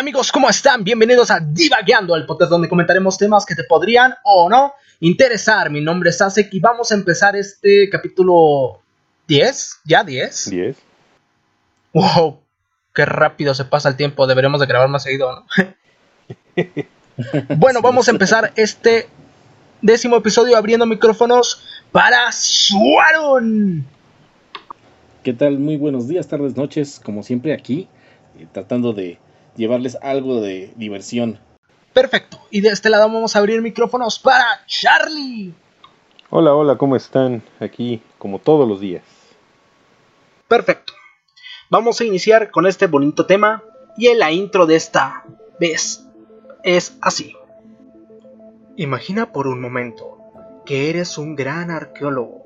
amigos? ¿Cómo están? Bienvenidos a Divagueando, el podcast donde comentaremos temas que te podrían o no interesar. Mi nombre es Asek y vamos a empezar este capítulo 10, ¿ya 10? 10. Wow, qué rápido se pasa el tiempo, deberemos de grabar más seguido, ¿no? bueno, vamos a empezar este décimo episodio abriendo micrófonos para Suaron. ¿Qué tal? Muy buenos días, tardes, noches, como siempre aquí, eh, tratando de llevarles algo de diversión. Perfecto, y de este lado vamos a abrir micrófonos para Charlie. Hola, hola, ¿cómo están? Aquí, como todos los días. Perfecto. Vamos a iniciar con este bonito tema y en la intro de esta vez es así. Imagina por un momento que eres un gran arqueólogo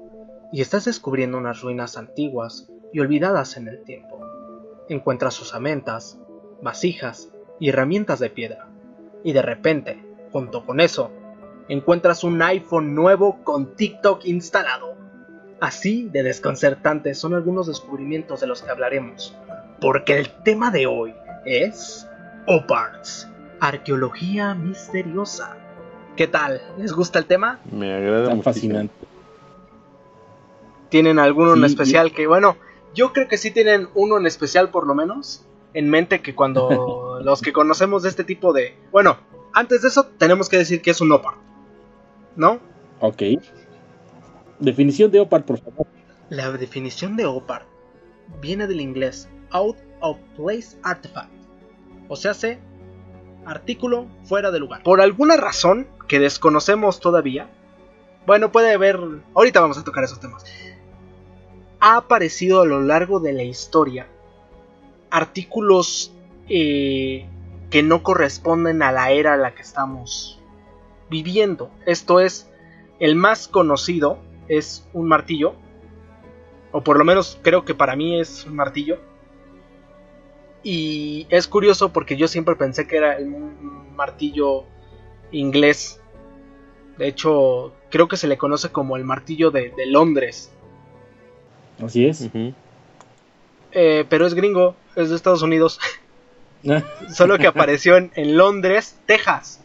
y estás descubriendo unas ruinas antiguas y olvidadas en el tiempo. Encuentras osamentas, vasijas y herramientas de piedra. Y de repente, junto con eso, encuentras un iPhone nuevo con TikTok instalado. Así de desconcertantes son algunos descubrimientos de los que hablaremos, porque el tema de hoy es OPARTS, arqueología misteriosa. ¿Qué tal? ¿Les gusta el tema? Me agrada Tan fascinante. ¿Tienen alguno en especial que, bueno, yo creo que sí tienen uno en especial por lo menos en mente que cuando los que conocemos de este tipo de... Bueno, antes de eso tenemos que decir que es un OPART, ¿no? Ok. Definición de OPAR, por favor. La definición de OPART viene del inglés Out of Place Artifact, o sea, hace artículo fuera de lugar. Por alguna razón que desconocemos todavía, bueno, puede haber, ahorita vamos a tocar esos temas, ha aparecido a lo largo de la historia artículos eh, que no corresponden a la era a la que estamos viviendo. Esto es, el más conocido es un martillo, o por lo menos creo que para mí es un martillo. Y es curioso porque yo siempre pensé que era un martillo inglés. De hecho, creo que se le conoce como el martillo de, de Londres. Así es. Eh, pero es gringo, es de Estados Unidos. Solo que apareció en, en Londres, Texas.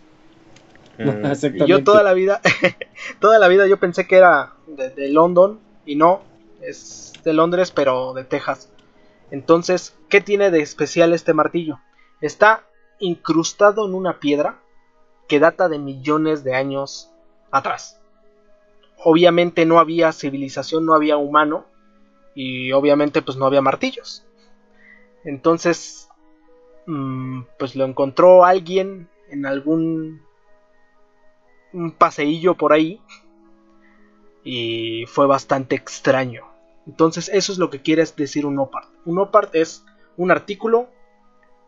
Ah, Y yo toda la vida, toda la vida yo pensé que era de, de London y no, es de Londres pero de Texas. Entonces, ¿qué tiene de especial este martillo? Está incrustado en una piedra que data de millones de años atrás. Obviamente no había civilización, no había humano y obviamente pues no había martillos. Entonces, mm, pues lo encontró alguien en algún un paseillo por ahí y fue bastante extraño. Entonces eso es lo que quiere decir un OPART. Un OPART es un artículo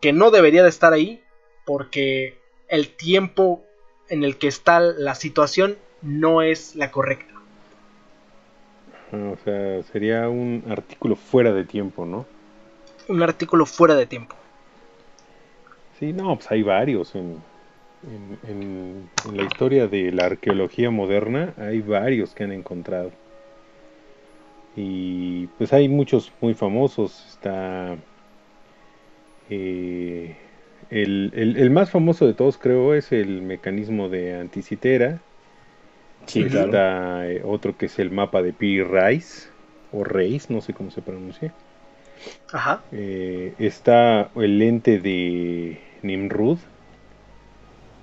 que no debería de estar ahí porque el tiempo en el que está la situación no es la correcta. O sea, sería un artículo fuera de tiempo, ¿no? Un artículo fuera de tiempo. Sí, no, pues hay varios en, en, en- en la historia de la arqueología moderna, hay varios que han encontrado. Y pues hay muchos muy famosos. Está eh, el, el- el más famoso de todos, creo, es el mecanismo de anticitera. Sí, claro. Está eh, otro que es el mapa de Piri Rice, o Reis, no sé cómo se pronuncia. Ajá. Eh, está el lente de Nimrud,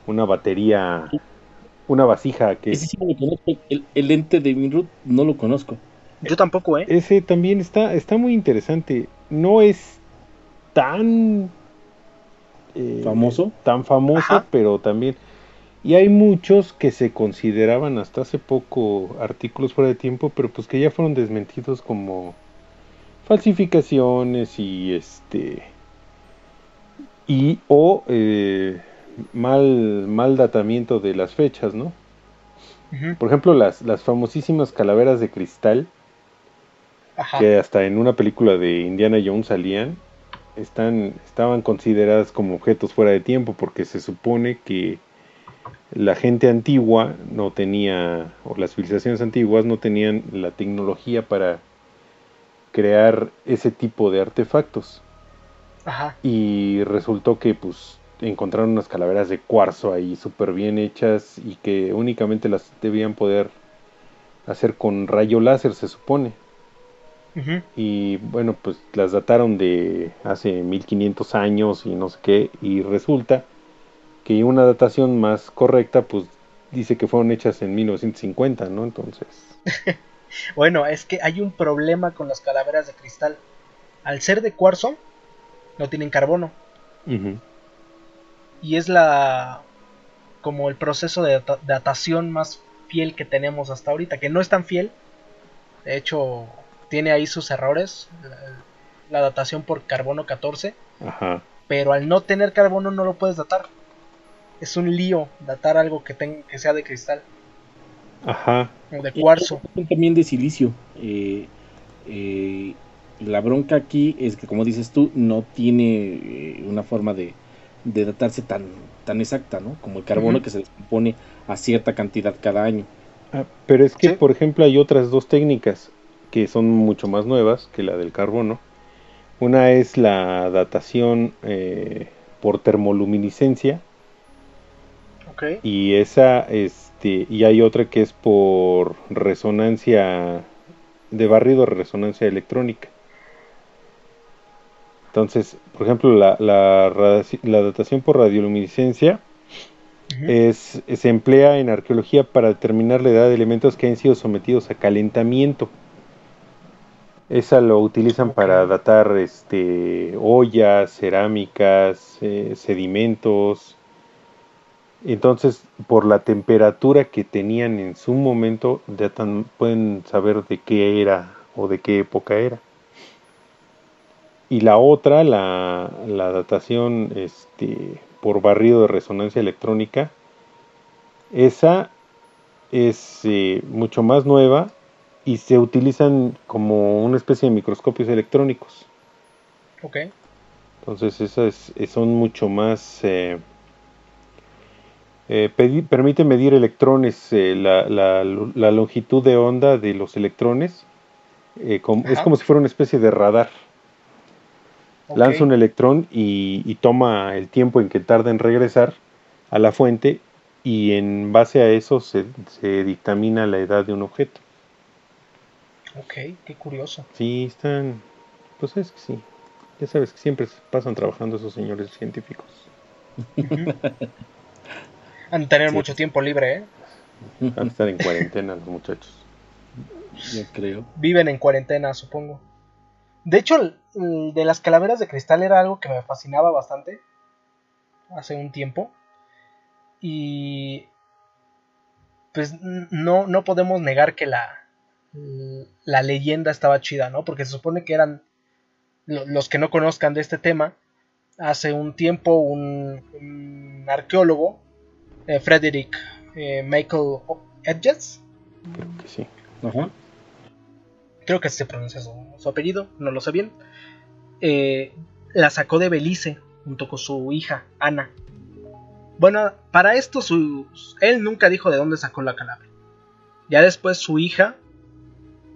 una batería, una vasija que Ese sí lo conozco. El, el lente de Minrut no lo conozco. Yo tampoco, ¿eh? ese también está, está muy interesante. No es tan eh, ¿Famoso? tan famoso, Ajá. pero también y hay muchos que se consideraban hasta hace poco artículos fuera de tiempo, pero pues que ya fueron desmentidos como falsificaciones y este y o eh, mal mal datamiento de las fechas, ¿no? Por ejemplo, las las famosísimas calaveras de cristal Ajá. que hasta en una película de Indiana Jones salían, están, estaban consideradas como objetos fuera de tiempo porque se supone que la gente antigua no tenía, o las civilizaciones antiguas no tenían la tecnología para crear ese tipo de artefactos. Ajá. Y resultó que pues encontraron unas calaveras de cuarzo ahí súper bien hechas y que únicamente las debían poder hacer con rayo láser, se supone. Y bueno, pues las dataron de hace 1500 años y no sé qué, y resulta que una datación más correcta, pues dice que fueron hechas en 1950, ¿no? Entonces. bueno, es que hay un problema con las calaveras de cristal. Al ser de cuarzo, no tienen carbono. Y es la. como el proceso de datación más fiel que tenemos hasta ahorita, que no es tan fiel. De hecho, tiene ahí sus errores. La, datación por carbono 14. Pero al no tener carbono no lo puedes datar. Es un lío datar algo que, que sea de cristal. Ajá. O de cuarzo. También de silicio. Eh, eh, la bronca aquí es que, como dices tú, no tiene eh, una forma de, de, datarse tan, tan exacta, ¿no? Como el carbono que se descompone a cierta cantidad cada año. Ah, pero es que, por ejemplo, hay otras dos técnicas que son mucho más nuevas que la del carbono. Una es la datación eh, por termoluminiscencia. Okay. Y esa, este, y hay otra que es por resonancia de barrido, resonancia electrónica. Entonces, por ejemplo, la, la, la datación por radioluminiscencia es, se emplea en arqueología para determinar la edad de elementos que han sido sometidos a calentamiento. Esa lo utilizan para datar este, ollas, cerámicas, eh, sedimentos. Entonces, por la temperatura que tenían en su momento, datan, pueden saber de qué era o de qué época era. Y la otra, la, la datación este, por barrido de resonancia electrónica, esa es eh, mucho más nueva y se utilizan como una especie de microscopios electrónicos. Ok. Entonces esas son mucho más... Eh, eh, permite medir electrones, la, la, la, longitud de onda de los electrones. es como si fuera una especie de radar. Lanza un electrón y, toma el tiempo en que tarda en regresar a la fuente y en base a eso se, se dictamina la edad de un objeto. Ok, qué curioso. Sí, están. Pues es que sí. Ya sabes que siempre pasan trabajando esos señores científicos. Han de tener mucho tiempo libre, ¿eh? Han de estar en cuarentena los muchachos. Yo creo. Viven en cuarentena, supongo. De hecho, de las calaveras de cristal era algo que me fascinaba bastante hace un tiempo. Y pues no, no podemos negar que la, la leyenda estaba chida, ¿no? Porque se supone que eran los que no conozcan de este tema. Hace un tiempo un, arqueólogo, eh, Frederick eh, Michael Edges. Creo que sí. Creo que se pronuncia su, apellido, no lo sé bien. Eh, la sacó de Belice junto con su hija, Ana. Bueno, para esto él nunca dijo de dónde sacó la calavera. Ya después su hija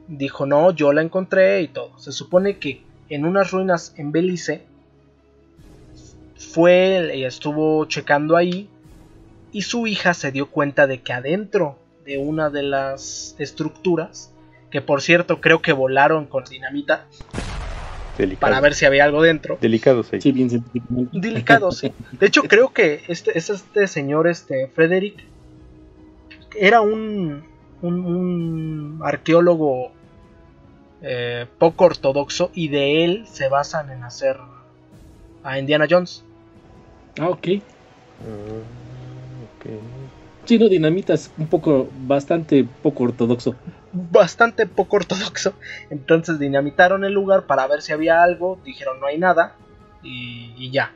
dijo, no, yo la encontré y todo. Se supone que en unas ruinas en Belice fue y estuvo checando ahí y su hija se dio cuenta de que adentro de una de las estructuras, que por cierto creo que volaron con dinamita, para ver si había algo dentro. Delicado, sí. bien Delicado, sí. De hecho, creo que este, este señor, este Frederick, era un, un, arqueólogo eh, poco ortodoxo y de él se basan en hacer a Indiana Jones. Ah, ok. Uh, Sí, no, Dinamita es un poco, bastante poco ortodoxo. Bastante poco ortodoxo. Entonces dinamitaron el lugar para ver si había algo. Dijeron no hay nada. Y, ya.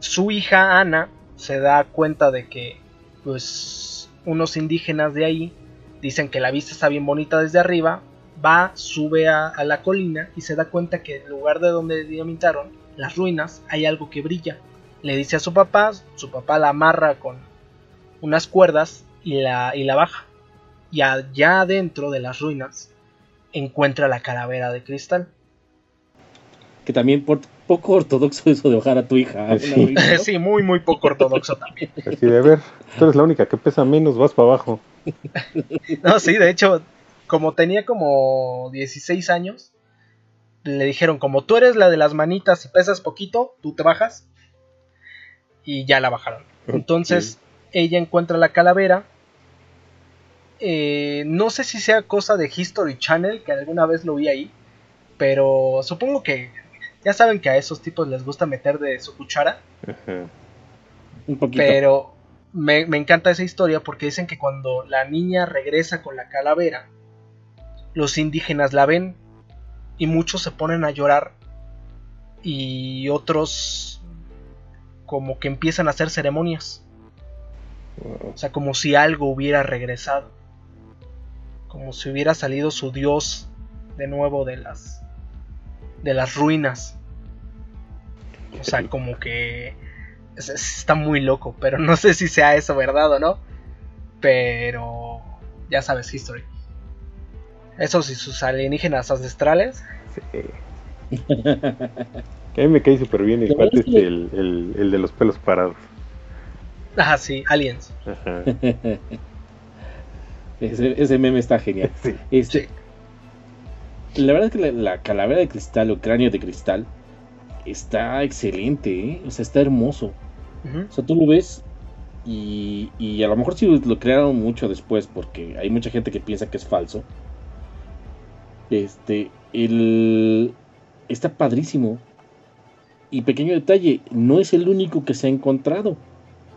Su hija Ana se da cuenta de que, pues, unos indígenas de ahí dicen que la vista está bien bonita desde arriba, va, sube a, la colina y se da cuenta que en el lugar de donde dinamitaron, las ruinas, hay algo que brilla. Le dice a su papá, su papá la amarra con unas cuerdas y la, y la baja. Y allá adentro de las ruinas encuentra la calavera de cristal. que también por poco ortodoxo eso de bajar a tu hija. una Sí. ¿no? muy, muy poco ortodoxo también. Así de, ver, tú eres la única que pesa menos, vas para abajo. No, sí, de hecho, como tenía como 16 años, le dijeron, como tú eres la de las manitas y pesas poquito, tú te bajas. Y ya la bajaron. Entonces, ella encuentra la calavera. Eh, no sé si sea cosa de History Channel, que alguna vez lo vi ahí. Pero supongo que ya saben que a esos tipos les gusta meter de su cuchara. Ajá. Un poquito. Pero me, me encanta esa historia porque dicen que cuando la niña regresa con la calavera, los indígenas la ven y muchos se ponen a llorar y otros como que empiezan a hacer ceremonias. O sea, como si algo hubiera regresado. Como si hubiera salido su dios de nuevo de las de las ruinas. O sea, como que es- es- está muy loco, pero no sé si sea eso verdad o no. Pero ya sabes, history. Esos y sus alienígenas ancestrales. Sí. A mí me cae súper bien el cuate este, el, el, el de los pelos parados. Ah, sí, aliens. Ajá. ese, ese meme está genial. Sí. Este, La verdad es que la, la calavera de cristal o cráneo de cristal está excelente, ¿eh? o sea, está hermoso. O sea, tú lo ves y, y a lo mejor sí lo crearon mucho después porque hay mucha gente que piensa que es falso. Este, el está padrísimo. Y pequeño detalle, no es el único que se ha encontrado.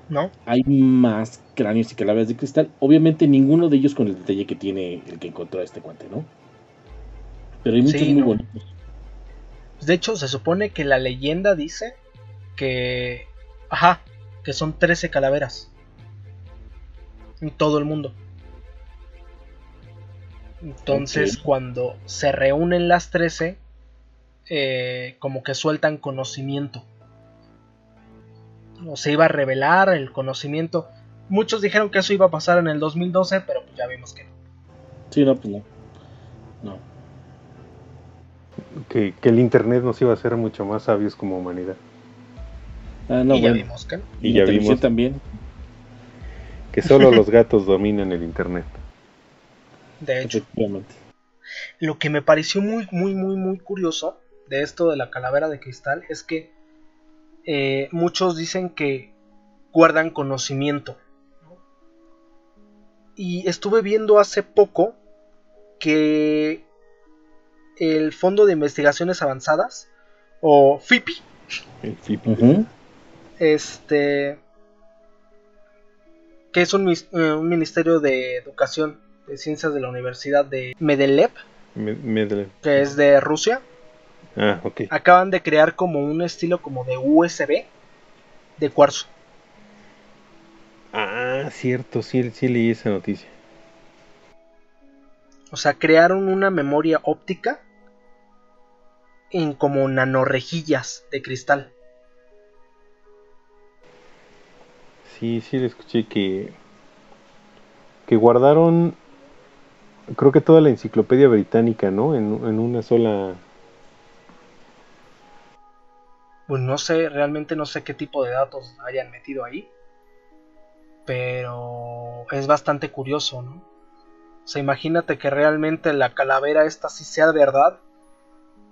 ¿No? Hay más cráneos y calaveras de cristal. Obviamente ninguno de ellos con el detalle que tiene el que encontró este cuate, ¿no? Pero hay muchos Sí, muy no. bonitos. De hecho, se supone que la leyenda dice que. Ajá, que son 13 calaveras. En todo el mundo. Entonces, cuando se reúnen las 13, eh, como que sueltan conocimiento. O se iba a revelar el conocimiento. Muchos dijeron que eso iba a pasar en el 2012, pero pues ya vimos que no. Sí, no, pues no. No. Que, que el internet nos iba a hacer mucho más sabios como humanidad. Ah, no, y ya bueno. vimos que no. Y ya vimos también. que solo los gatos dominan el internet. De hecho. Lo que me pareció muy, muy, muy, muy curioso de esto de la calavera de cristal es que eh, muchos dicen que guardan conocimiento. ¿no? Y estuve viendo hace poco que el Fondo de Investigaciones Avanzadas, o FIPI, El FIP. Ujú. este, que es un, eh, un ministerio de educación de ciencias de la Universidad de Medelev, Me- Medle- que es de Rusia, Ah, ok. acaban de crear como un estilo como de USB de cuarzo. Ah, cierto, sí, sí leí esa noticia. O sea, crearon una memoria óptica en como nanorejillas de cristal. Sí, sí, le escuché que, que guardaron, creo que toda la enciclopedia británica, ¿no? En, en una sola... Pues no sé, realmente no sé qué tipo de datos hayan metido ahí. Pero es bastante curioso, ¿no? O sea, imagínate que realmente la calavera esta sí sea verdad.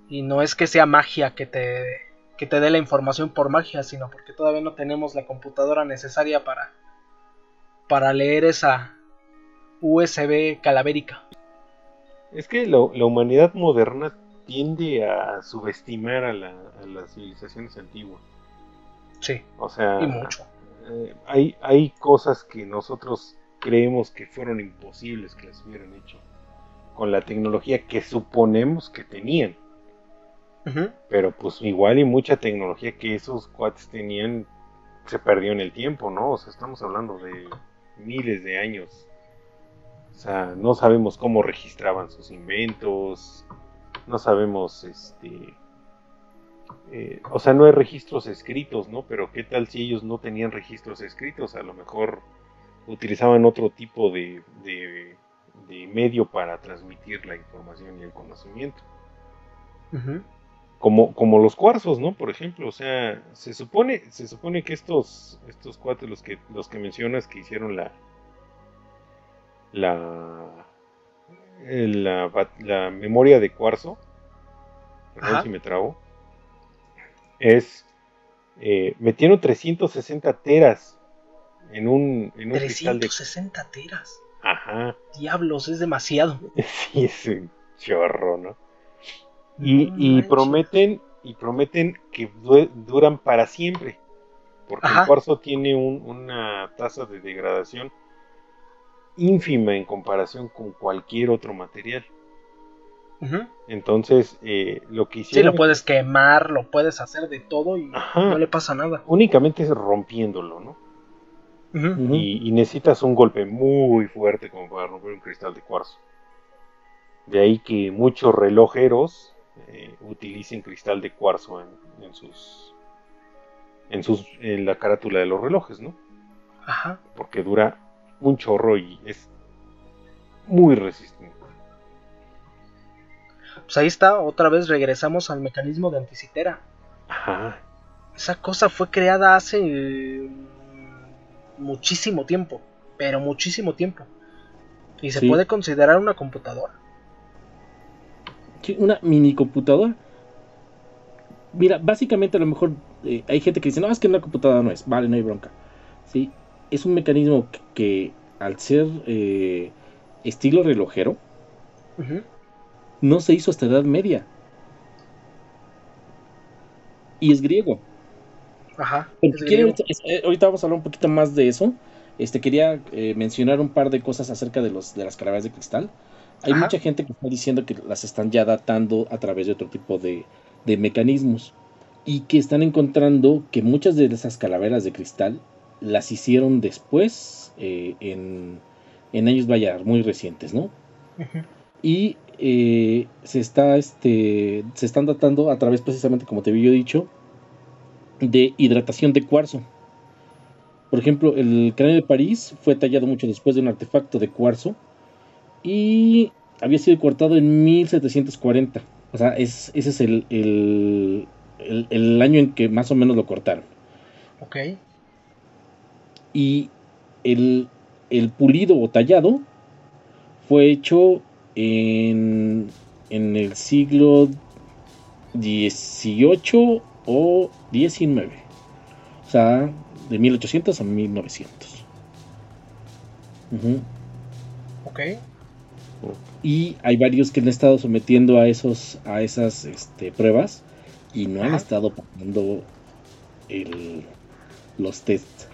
Y no es que sea magia que te, que te dé la información por magia, sino porque todavía no tenemos la computadora necesaria para, para leer esa USB calavérica. Es que la, la humanidad moderna tiende a subestimar a, la- a las civilizaciones antiguas. Sí, O sea, y mucho. eh, hay, hay cosas que nosotros creemos que fueron imposibles que las hubieran hecho con la tecnología que suponemos que tenían. Pero pues igual y mucha tecnología que esos cuates tenían se perdió en el tiempo, ¿no? O sea, estamos hablando de miles de años. O sea, no sabemos cómo registraban sus inventos, no sabemos, este... eh, o sea, no hay registros escritos, ¿no? Pero ¿qué tal si ellos no tenían registros escritos? A lo mejor utilizaban otro tipo de, de, de medio para transmitir la información y el conocimiento. Como, como los cuarzos, ¿no? Por ejemplo, o sea, se supone, se supone que estos, estos cuates, los que, los que mencionas que hicieron la, la, la, la memoria de cuarzo, perdón si me trago, es, eh, metieron 360 teras en un, en un 360 teras. Ajá. Diablos, es demasiado. sí, es un chorro, ¿no? Y, prometen y prometen que duran para siempre. Porque el cuarzo tiene una tasa de degradación ínfima en comparación con cualquier otro material. Entonces, eh, lo que hicieron. Sí, lo puedes quemar, lo puedes hacer de todo y no le pasa nada. Únicamente es rompiéndolo, ¿no? y, necesitas un golpe muy fuerte como para romper un cristal de cuarzo. De ahí que muchos relojeros eh, utilicen cristal de cuarzo en, sus en sus en la carátula de los relojes, ¿no? Ajá. Porque dura un chorro y es muy resistente. Pues ahí está, otra vez regresamos al mecanismo de anticitera. Ajá. Esa cosa fue creada hace muchísimo tiempo, pero muchísimo tiempo. Y se puede considerar una computadora. una mini computadora. Mira, básicamente a lo mejor eh, hay gente que dice, no, es que una computadora no es, vale, no hay bronca. ¿Sí? Es un mecanismo que, al ser eh, estilo relojero, no se hizo hasta Edad Media. Y es griego. Ajá. Eh, ahorita, vamos a hablar un poquito más de eso. Este quería eh, mencionar un par de cosas acerca de los de las calaveras de cristal. Hay mucha gente que está diciendo que las están ya datando a través de otro tipo de, mecanismos y que están encontrando que muchas de esas calaveras de cristal las hicieron después eh, en, en, años vaya muy recientes, ¿no? Y se está este se están datando a través precisamente como te había dicho de hidratación de cuarzo. Por ejemplo, el cráneo de París fue tallado mucho después de un artefacto de cuarzo y había sido cortado en 1740. O sea, ese es el, el, año en que más o menos lo cortaron. Ok. Y el, el pulido o tallado fue hecho en, en el siglo XVIII o 19. O sea, de 1800 a 1900. Ok. Y hay varios que han estado sometiendo a esos a esas este, pruebas y no han estado pasando los tests.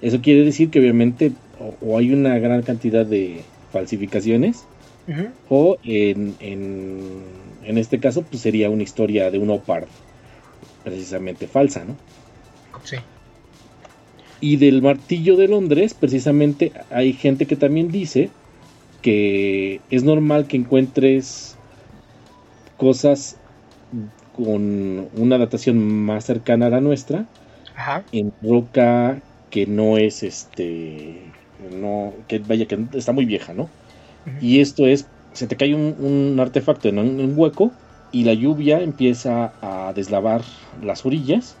Eso quiere decir que obviamente o, hay una gran cantidad de falsificaciones o en, en este caso, pues sería una historia de un opar precisamente falsa, ¿no? Sí. Y del martillo de Londres, precisamente hay gente que también dice que es normal que encuentres cosas con una datación más cercana a la nuestra en roca que no es este no que vaya que está muy vieja no y esto es se te cae un, artefacto en un, hueco y la lluvia empieza a deslavar las orillas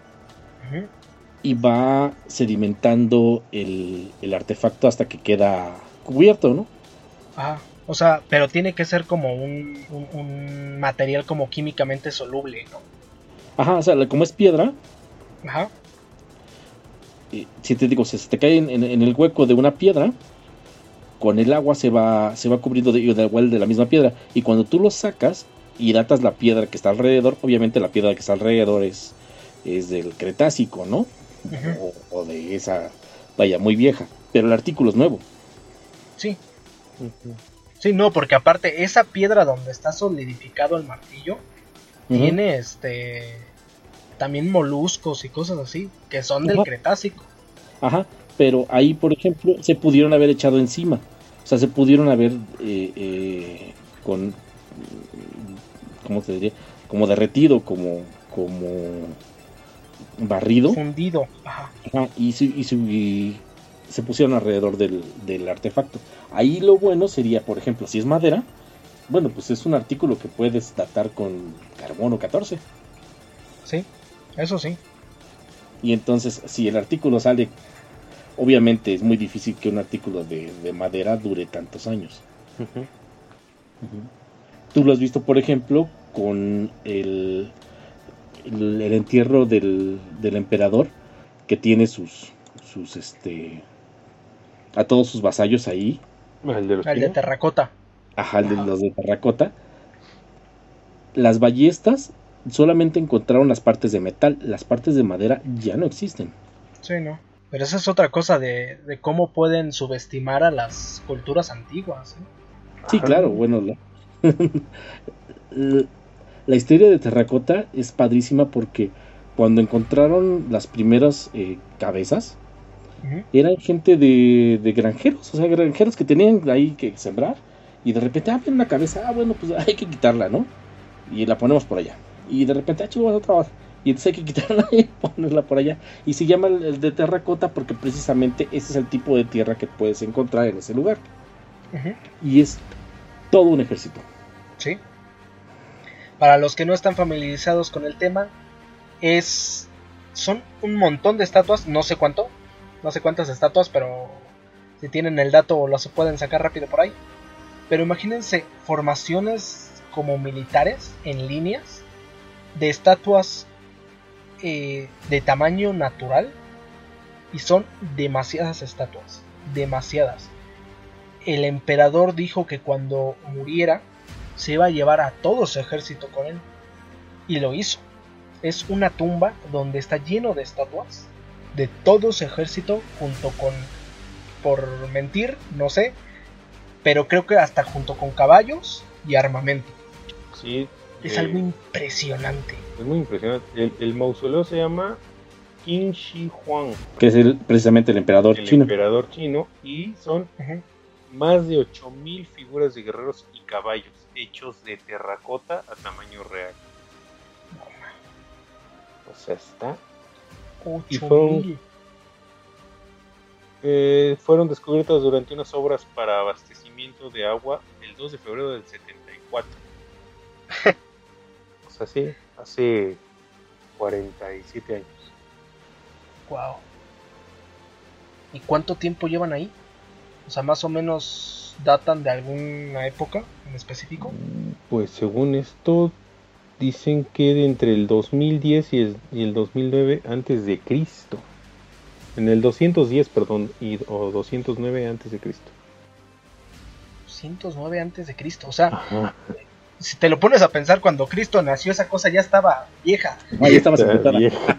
y va sedimentando el, artefacto hasta que queda cubierto, ¿no? Ajá. O sea, pero tiene que ser como un, material como químicamente soluble, ¿no? Ajá, o sea, como es piedra. Ajá. Si te digo, si se te cae en, el hueco de una piedra, con el agua se va, se va cubriendo de, de, de la misma piedra. Y cuando tú lo sacas y datas la piedra que está alrededor, obviamente la piedra que está alrededor es, es del Cretácico, ¿no? o, de esa, vaya, muy vieja. Pero el artículo es nuevo. Sí. Sí, no, porque aparte esa piedra donde está solidificado el martillo tiene este también moluscos y cosas así que son del Cretácico. Ajá, pero ahí, por ejemplo, se pudieron haber echado encima. O sea, se pudieron haber eh, eh, con, ¿cómo se diría? Como derretido, como, como barrido. Fundido. Ajá. y, se pusieron alrededor del, artefacto. Ahí lo bueno sería, por ejemplo, si es madera, bueno, pues es un artículo que puedes datar con carbono 14. Sí, eso sí. Y entonces, si el artículo sale, obviamente es muy difícil que un artículo de, madera dure tantos años. Tú lo has visto, por ejemplo, con el, el, entierro del, del, emperador, que tiene sus, sus, este, a todos sus vasallos ahí. El de, el de terracota. Ajá, el de los de terracota. Las ballestas solamente encontraron las partes de metal, las partes de madera ya no existen. Sí, no. Pero esa es otra cosa de, de cómo pueden subestimar a las culturas antiguas. ¿eh? Sí, claro, bueno, la, historia de terracota es padrísima porque cuando encontraron las primeras eh, cabezas, eran gente de, de, granjeros, o sea, granjeros que tenían ahí que sembrar y de repente, ah, una cabeza, ah, bueno, pues hay que quitarla, ¿no? Y la ponemos por allá y de repente, ah, chico, otra vez. Y entonces hay que quitarla y ponerla por allá. Y se llama el, de terracota porque precisamente ese es el tipo de tierra que puedes encontrar en ese lugar. Y es todo un ejército. Sí. Para los que no están familiarizados con el tema, es son un montón de estatuas, no sé cuánto, no sé cuántas estatuas, pero si tienen el dato lo se pueden sacar rápido por ahí. Pero imagínense formaciones como militares en líneas de estatuas eh, de tamaño natural y son demasiadas estatuas, demasiadas. El emperador dijo que cuando muriera se iba a llevar a todo su ejército con él y lo hizo. Es una tumba donde está lleno de estatuas de todo su ejército junto con, por mentir, no sé, pero creo que hasta junto con caballos y armamento. Sí, es algo impresionante. Es muy impresionante. El, mausoleo se llama Qin Shi Huang. Que es el, precisamente el emperador chino. El emperador chino. Y son más de 8000 figuras de guerreros y caballos hechos de terracota a tamaño real. O sea, está. Y fueron, eh, fueron descubiertas durante unas obras para abastecimiento de agua el 2 de febrero del 74. así, hace 47 años. Wow. ¿Y cuánto tiempo llevan ahí? O sea, más o menos datan de alguna época en específico. Pues según esto dicen que de entre el 2010 y el, 2009 antes de Cristo. En el 210, perdón, y, o 209 antes de Cristo. 209 antes de Cristo, o sea, si te lo pones a pensar, cuando Cristo nació, esa cosa ya estaba vieja. Ah, ya estaba vieja.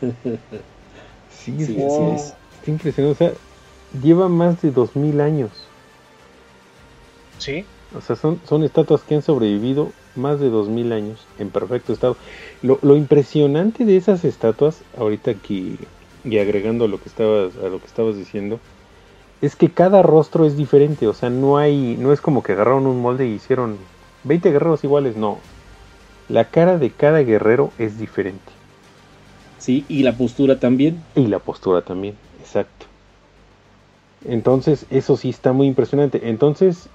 sí, sí, es. impresionante. O sea, lleva más de dos mil años. Sí. O sea, son, son estatuas que han sobrevivido más de dos mil años en perfecto estado. Lo, lo impresionante de esas estatuas, ahorita aquí, y agregando a lo que estabas, a lo que estabas diciendo, es que cada rostro es diferente, o sea, no hay, no es como que agarraron un molde y hicieron 20 guerreros iguales, no. La cara de cada guerrero es diferente. Sí, y la postura también. Y la postura también, exacto. Entonces, eso sí está muy impresionante. Entonces,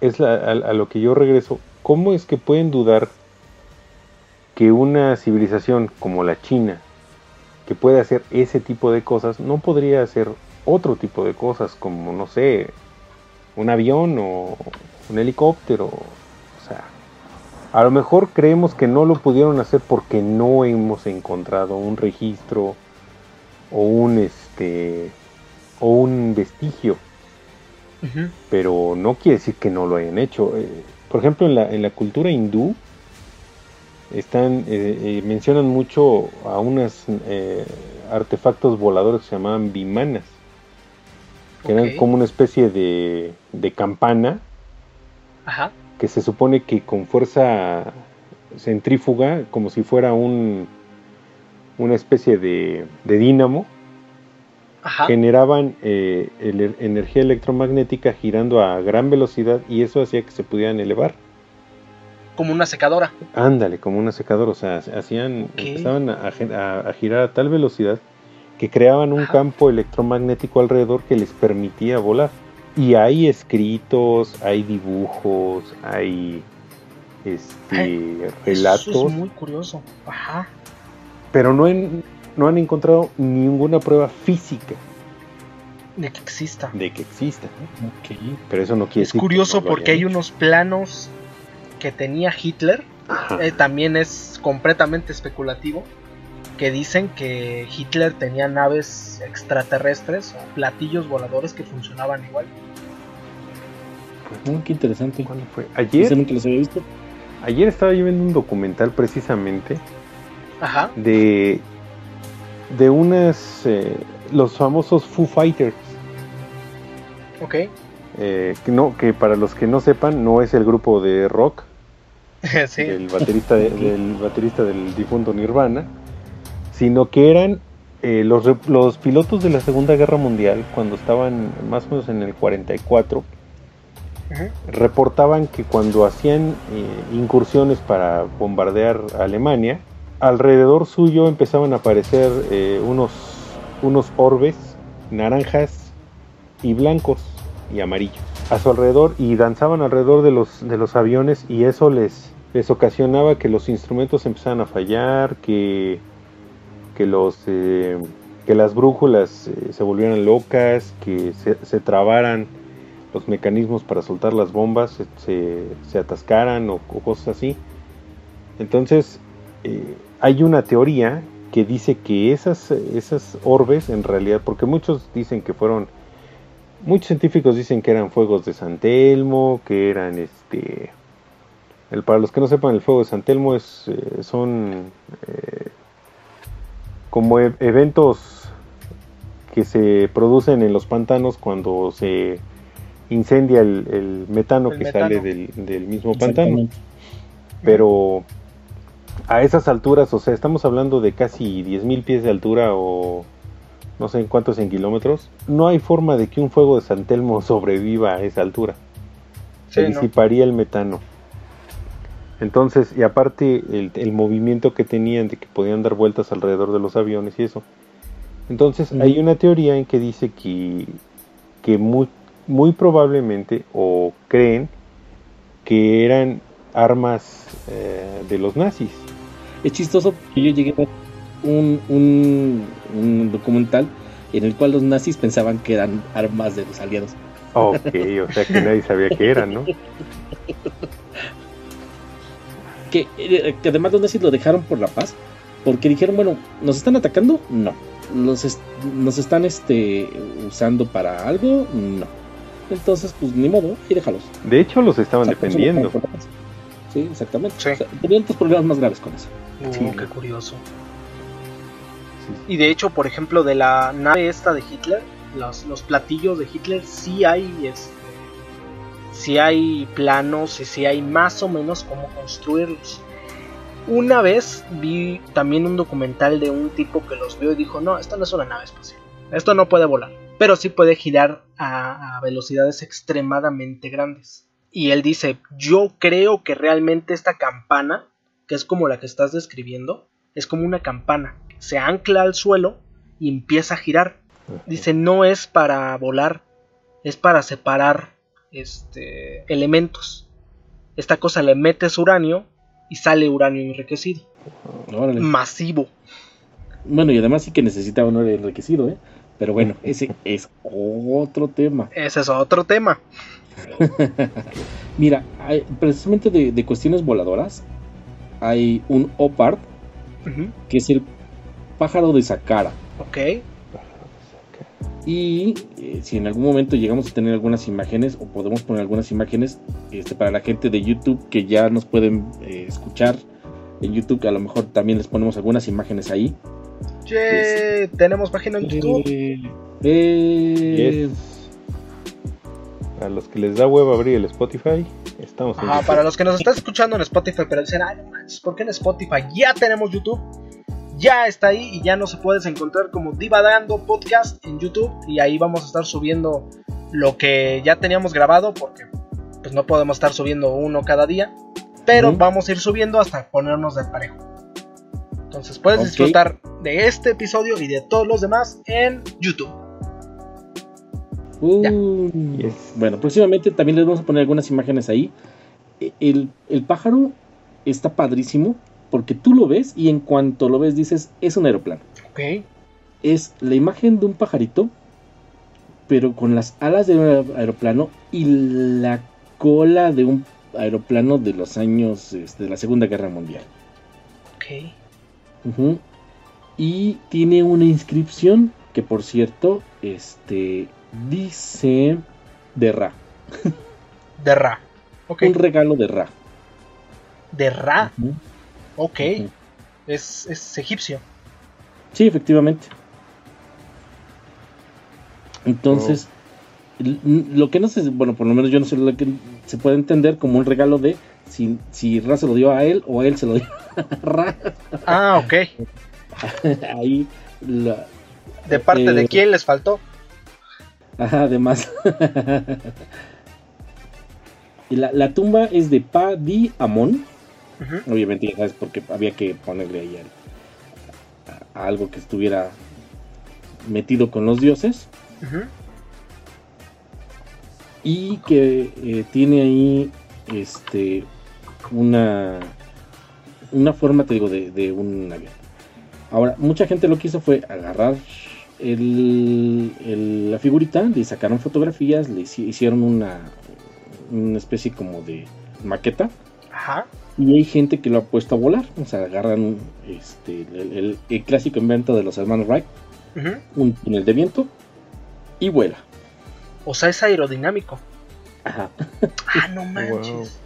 es a, lo que yo regreso. ¿Cómo es que pueden dudar que una civilización como la China, que puede hacer ese tipo de cosas, no podría hacer otro tipo de cosas como, no sé, un avión o un helicóptero. O sea, a lo mejor creemos que no lo pudieron hacer porque no hemos encontrado un registro o un este o un vestigio. Pero no quiere decir que no lo hayan hecho. Eh, por ejemplo, en la, en la cultura hindú están eh, eh, mencionan mucho a unos artefactos voladores que se llamaban vimanas que eran como una especie de, de campana Ajá. que se supone que con fuerza centrífuga, como si fuera un una especie de, de dínamo, generaban eh, energía electromagnética girando a gran velocidad y eso hacía que se pudieran elevar. Como una secadora. Ándale, como una secadora, o sea, hacían, empezaban a, a girar a tal velocidad que creaban un campo electromagnético alrededor que les permitía volar. Y hay escritos, hay dibujos, hay este relatos. Eso es muy curioso. Ajá. Pero no, no han encontrado ninguna prueba física de que exista. De que exista. Pero eso no quiere es curioso porque hay unos planos que tenía Hitler. Eh, también es completamente especulativo. Que dicen que Hitler tenía naves extraterrestres o platillos voladores que funcionaban igual. Pues, qué interesante. ¿Cuándo fue? Ayer. visto? Ayer estaba yo viendo un documental precisamente. Ajá. De. De unas. Eh, los famosos Foo Fighters. Ok. Eh, que, no, que para los que no sepan, no es el grupo de rock. sí. El baterista, del baterista del difunto Nirvana. Sino que eran eh, los, los pilotos de la Segunda Guerra Mundial, cuando estaban más o menos en el 44, reportaban que cuando hacían eh, incursiones para bombardear Alemania, alrededor suyo empezaban a aparecer unos, unos orbes naranjas y blancos y amarillos a su alrededor y danzaban alrededor de los, de los aviones y eso les, les ocasionaba que los instrumentos empezaran a fallar, que, eh, que las brújulas eh, se volvieran locas, que se, trabaran los mecanismos para soltar las bombas, se, atascaran o, cosas así. Entonces, eh, hay una teoría que dice que esas, esas orbes, en realidad, porque muchos dicen que fueron Muchos científicos dicen que eran fuegos de San Telmo, que eran este... El, para los que no sepan, el fuego de San Telmo es, son como e-, eventos que se producen en los pantanos cuando se incendia el, metano que sale del, del mismo pantano. Pero a esas alturas, o sea, estamos hablando de casi 10.000 pies de altura o no sé en cuántos en kilómetros, no hay forma de que un fuego de San Telmo sobreviva a esa altura. Se disiparía el metano. Entonces, y aparte el, movimiento que tenían de que podían dar vueltas alrededor de los aviones y eso. Entonces, hay una teoría en que dice que, que muy, muy probablemente, o creen, que eran armas eh, de los nazis. Es chistoso que yo llegué a un, un, documental en el cual los nazis pensaban que eran armas de los aliados. Ok, o sea que nadie sabía que eran, ¿no? Que, eh, que, además los nazis lo dejaron por la paz, porque dijeron, bueno, ¿nos están atacando? No. ¿Nos, nos están este, usando para algo? No. Entonces, pues ni modo, y déjalos. De hecho, los estaban defendiendo. Sí, exactamente. tenían otros problemas más graves con eso. Uh, qué curioso. Y de hecho, por ejemplo, de la nave esta de Hitler, los, los platillos de Hitler, sí hay, este, sí hay planos y sí hay más o menos cómo construirlos. Una vez vi también un documental de un tipo que los vio y dijo, no, esto no es una nave espacial, esto no puede volar, pero sí puede girar a, a velocidades extremadamente grandes. Y él dice, yo creo que realmente esta campana, que es como la que estás describiendo, es como una campana se ancla al suelo y empieza a girar. Dice, no es para volar, es para separar este, elementos. Esta cosa le metes uranio y sale uranio enriquecido. Masivo. Bueno, y además sí que necesita un enriquecido, ¿eh? Pero bueno, ese es otro tema. Ese es otro tema. Mira, precisamente de, cuestiones voladoras, hay un OPART, que es el pájaro de Sakara. Ok. Y eh, si en algún momento llegamos a tener algunas imágenes o podemos poner algunas imágenes este, para la gente de YouTube que ya nos pueden eh, escuchar en YouTube, que a lo mejor también les ponemos algunas imágenes ahí. Che, tenemos página en YouTube. Eh, A los que les da huevo abrir el Spotify, estamos en para los que nos están escuchando en Spotify, pero dicen, ay, ¿por qué en Spotify? Ya tenemos YouTube ya está ahí y ya nos puedes encontrar como Divagando Podcast en YouTube. Y ahí vamos a estar subiendo lo que ya teníamos grabado porque pues no podemos estar subiendo uno cada día, pero vamos a ir subiendo hasta ponernos de parejo. Entonces puedes disfrutar de este episodio y de todos los demás en YouTube. Uh, Bueno, próximamente también les vamos a poner algunas imágenes ahí. E, el, el, pájaro está padrísimo porque tú lo ves y en cuanto lo ves dices, es un aeroplano. Ok. Es la imagen de un pajarito, pero con las alas de un aeroplano y la cola de un aeroplano de los años este, de la Segunda Guerra Mundial. Ok. Y tiene una inscripción que por cierto, este dice de Ra. de Ra. Un regalo de Ra. De Ra. Ok. es, es egipcio. Sí, efectivamente. Entonces, lo que no sé, bueno, por lo menos yo no sé lo que se puede entender como un regalo de si, si Ra se lo dio a él o él se lo dio a Ra. Ah, ok. Ahí ¿De parte de eh, quién les faltó? Ajá, además. y la, la, tumba es de Pa Di Obviamente ya sabes porque había que ponerle ahí a, algo que estuviera metido con los dioses. Y que eh, tiene ahí este una una forma, te digo, de, de un avión. Ahora, mucha gente lo que hizo fue agarrar el, la figurita, le sacaron fotografías, le hicieron una, una especie como de maqueta. Ajá. Y hay gente que lo ha puesto a volar. O sea, agarran este, el, clásico invento de los hermanos Wright, un túnel de viento, y vuela. O sea, es aerodinámico. Ajá. Ah, no manches.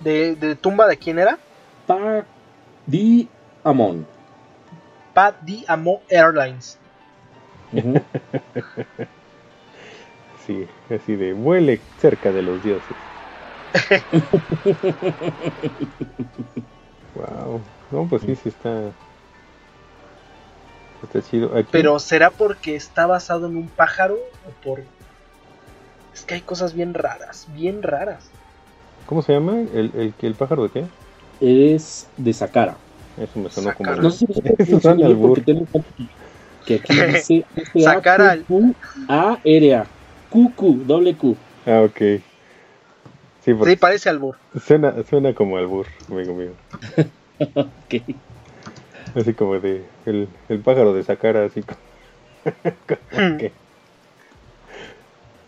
¿De, ¿De, tumba de quién era? Pa Di Amon. Pat Di Amo Airlines. sí, así de vuele cerca de los dioses. Wow. No, pues sí, sí está. Está chido. Pero ¿será porque está basado en un pájaro o por.? Es que hay cosas bien raras, bien raras. ¿Cómo se llama? ¿El, el, el pájaro de qué? Es de Sakara. Eso me sonó como. No sé si al Que aquí dice Sacar al. A R Q doble Q. Ah, ok. Sí, sí parece albur. Suena, suena como albur, amigo mío. ok. Así como de. El, el pájaro de Sakara, así como. Hmm.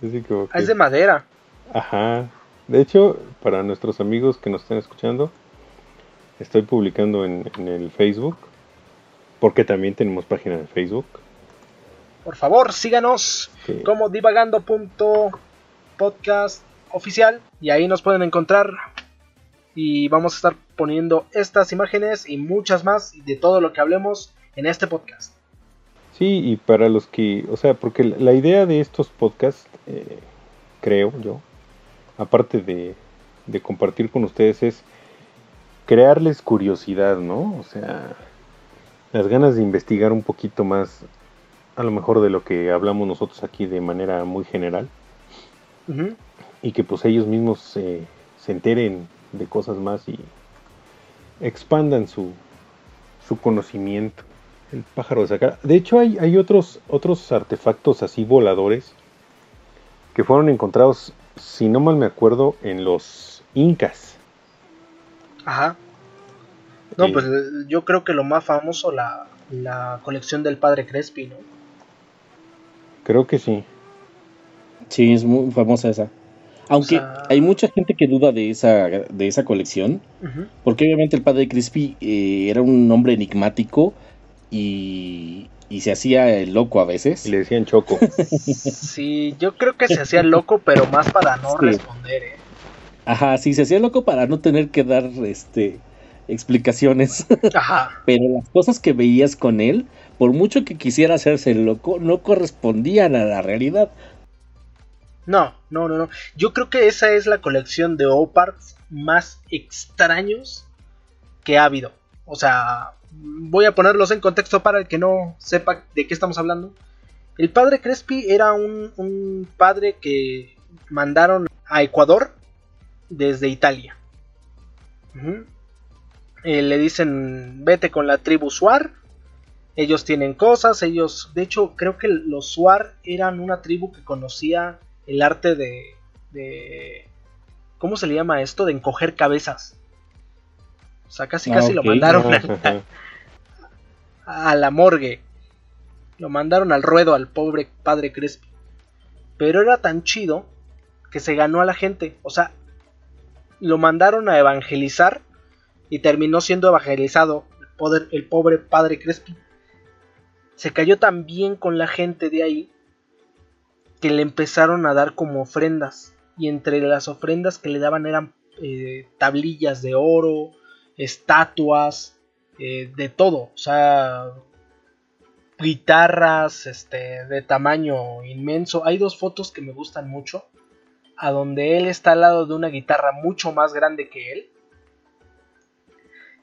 Así como que... Es de madera. Ajá. De hecho, para nuestros amigos que nos están escuchando, Estoy publicando en, el Facebook, porque también tenemos página de Facebook. Por favor, síganos como divagando.podcast oficial y ahí nos pueden encontrar y vamos a estar poniendo estas imágenes y muchas más de todo lo que hablemos en este podcast. Sí, y para los que, o sea, porque la idea de estos podcasts, eh, creo yo, aparte de, de compartir con ustedes, es crearles curiosidad, ¿no? O sea, las ganas de investigar un poquito más, a lo mejor de lo que hablamos nosotros aquí de manera muy general. Y que pues ellos mismos se, se enteren de cosas más y expandan su, su conocimiento. El pájaro de sacar. De hecho, hay, hay otros, otros artefactos así voladores que fueron encontrados, si no mal me acuerdo, en los incas. Ajá. No, pues eh, yo creo que lo más famoso, la, la colección del padre Crespi, ¿no? Creo que sí. Sí, es muy famosa esa. Aunque hay mucha gente que duda de esa, de esa colección, porque obviamente el padre Crespi eh, era un hombre enigmático y, y se hacía el loco a veces. Y le decían choco. sí, yo creo que se hacía loco, pero más para no responder, ¿eh? Ajá, sí, se hacía loco para no tener que dar este explicaciones. Ajá. Pero las cosas que veías con él, por mucho que quisiera hacerse loco, no correspondían a la realidad. No, no, no, no. Yo creo que esa es la colección de Oparts más extraños que ha habido. O sea, voy a ponerlos en contexto para el que no sepa de qué estamos hablando. El padre Crespi era un, padre que mandaron a Ecuador desde Italia. Eh, le dicen, vete con la tribu Suar. Ellos tienen cosas, ellos, de hecho, creo que los Suar eran una tribu que conocía el arte de, de ¿cómo se le llama esto? De encoger cabezas. O sea, casi casi lo Ah, ok. mandaron a, a la morgue. Lo mandaron al ruedo al pobre padre Crespi. Pero era tan chido que se ganó a la gente. O sea, lo mandaron a evangelizar y terminó siendo evangelizado el, poder- el pobre padre Crespi. Se cayó tan bien con la gente de ahí que le empezaron a dar como ofrendas. Y entre las ofrendas que le daban eran eh, tablillas de oro, estatuas, eh, de todo. O sea, guitarras este, de tamaño inmenso. Hay dos fotos que me gustan mucho. A donde él está al lado de una guitarra mucho más grande que él.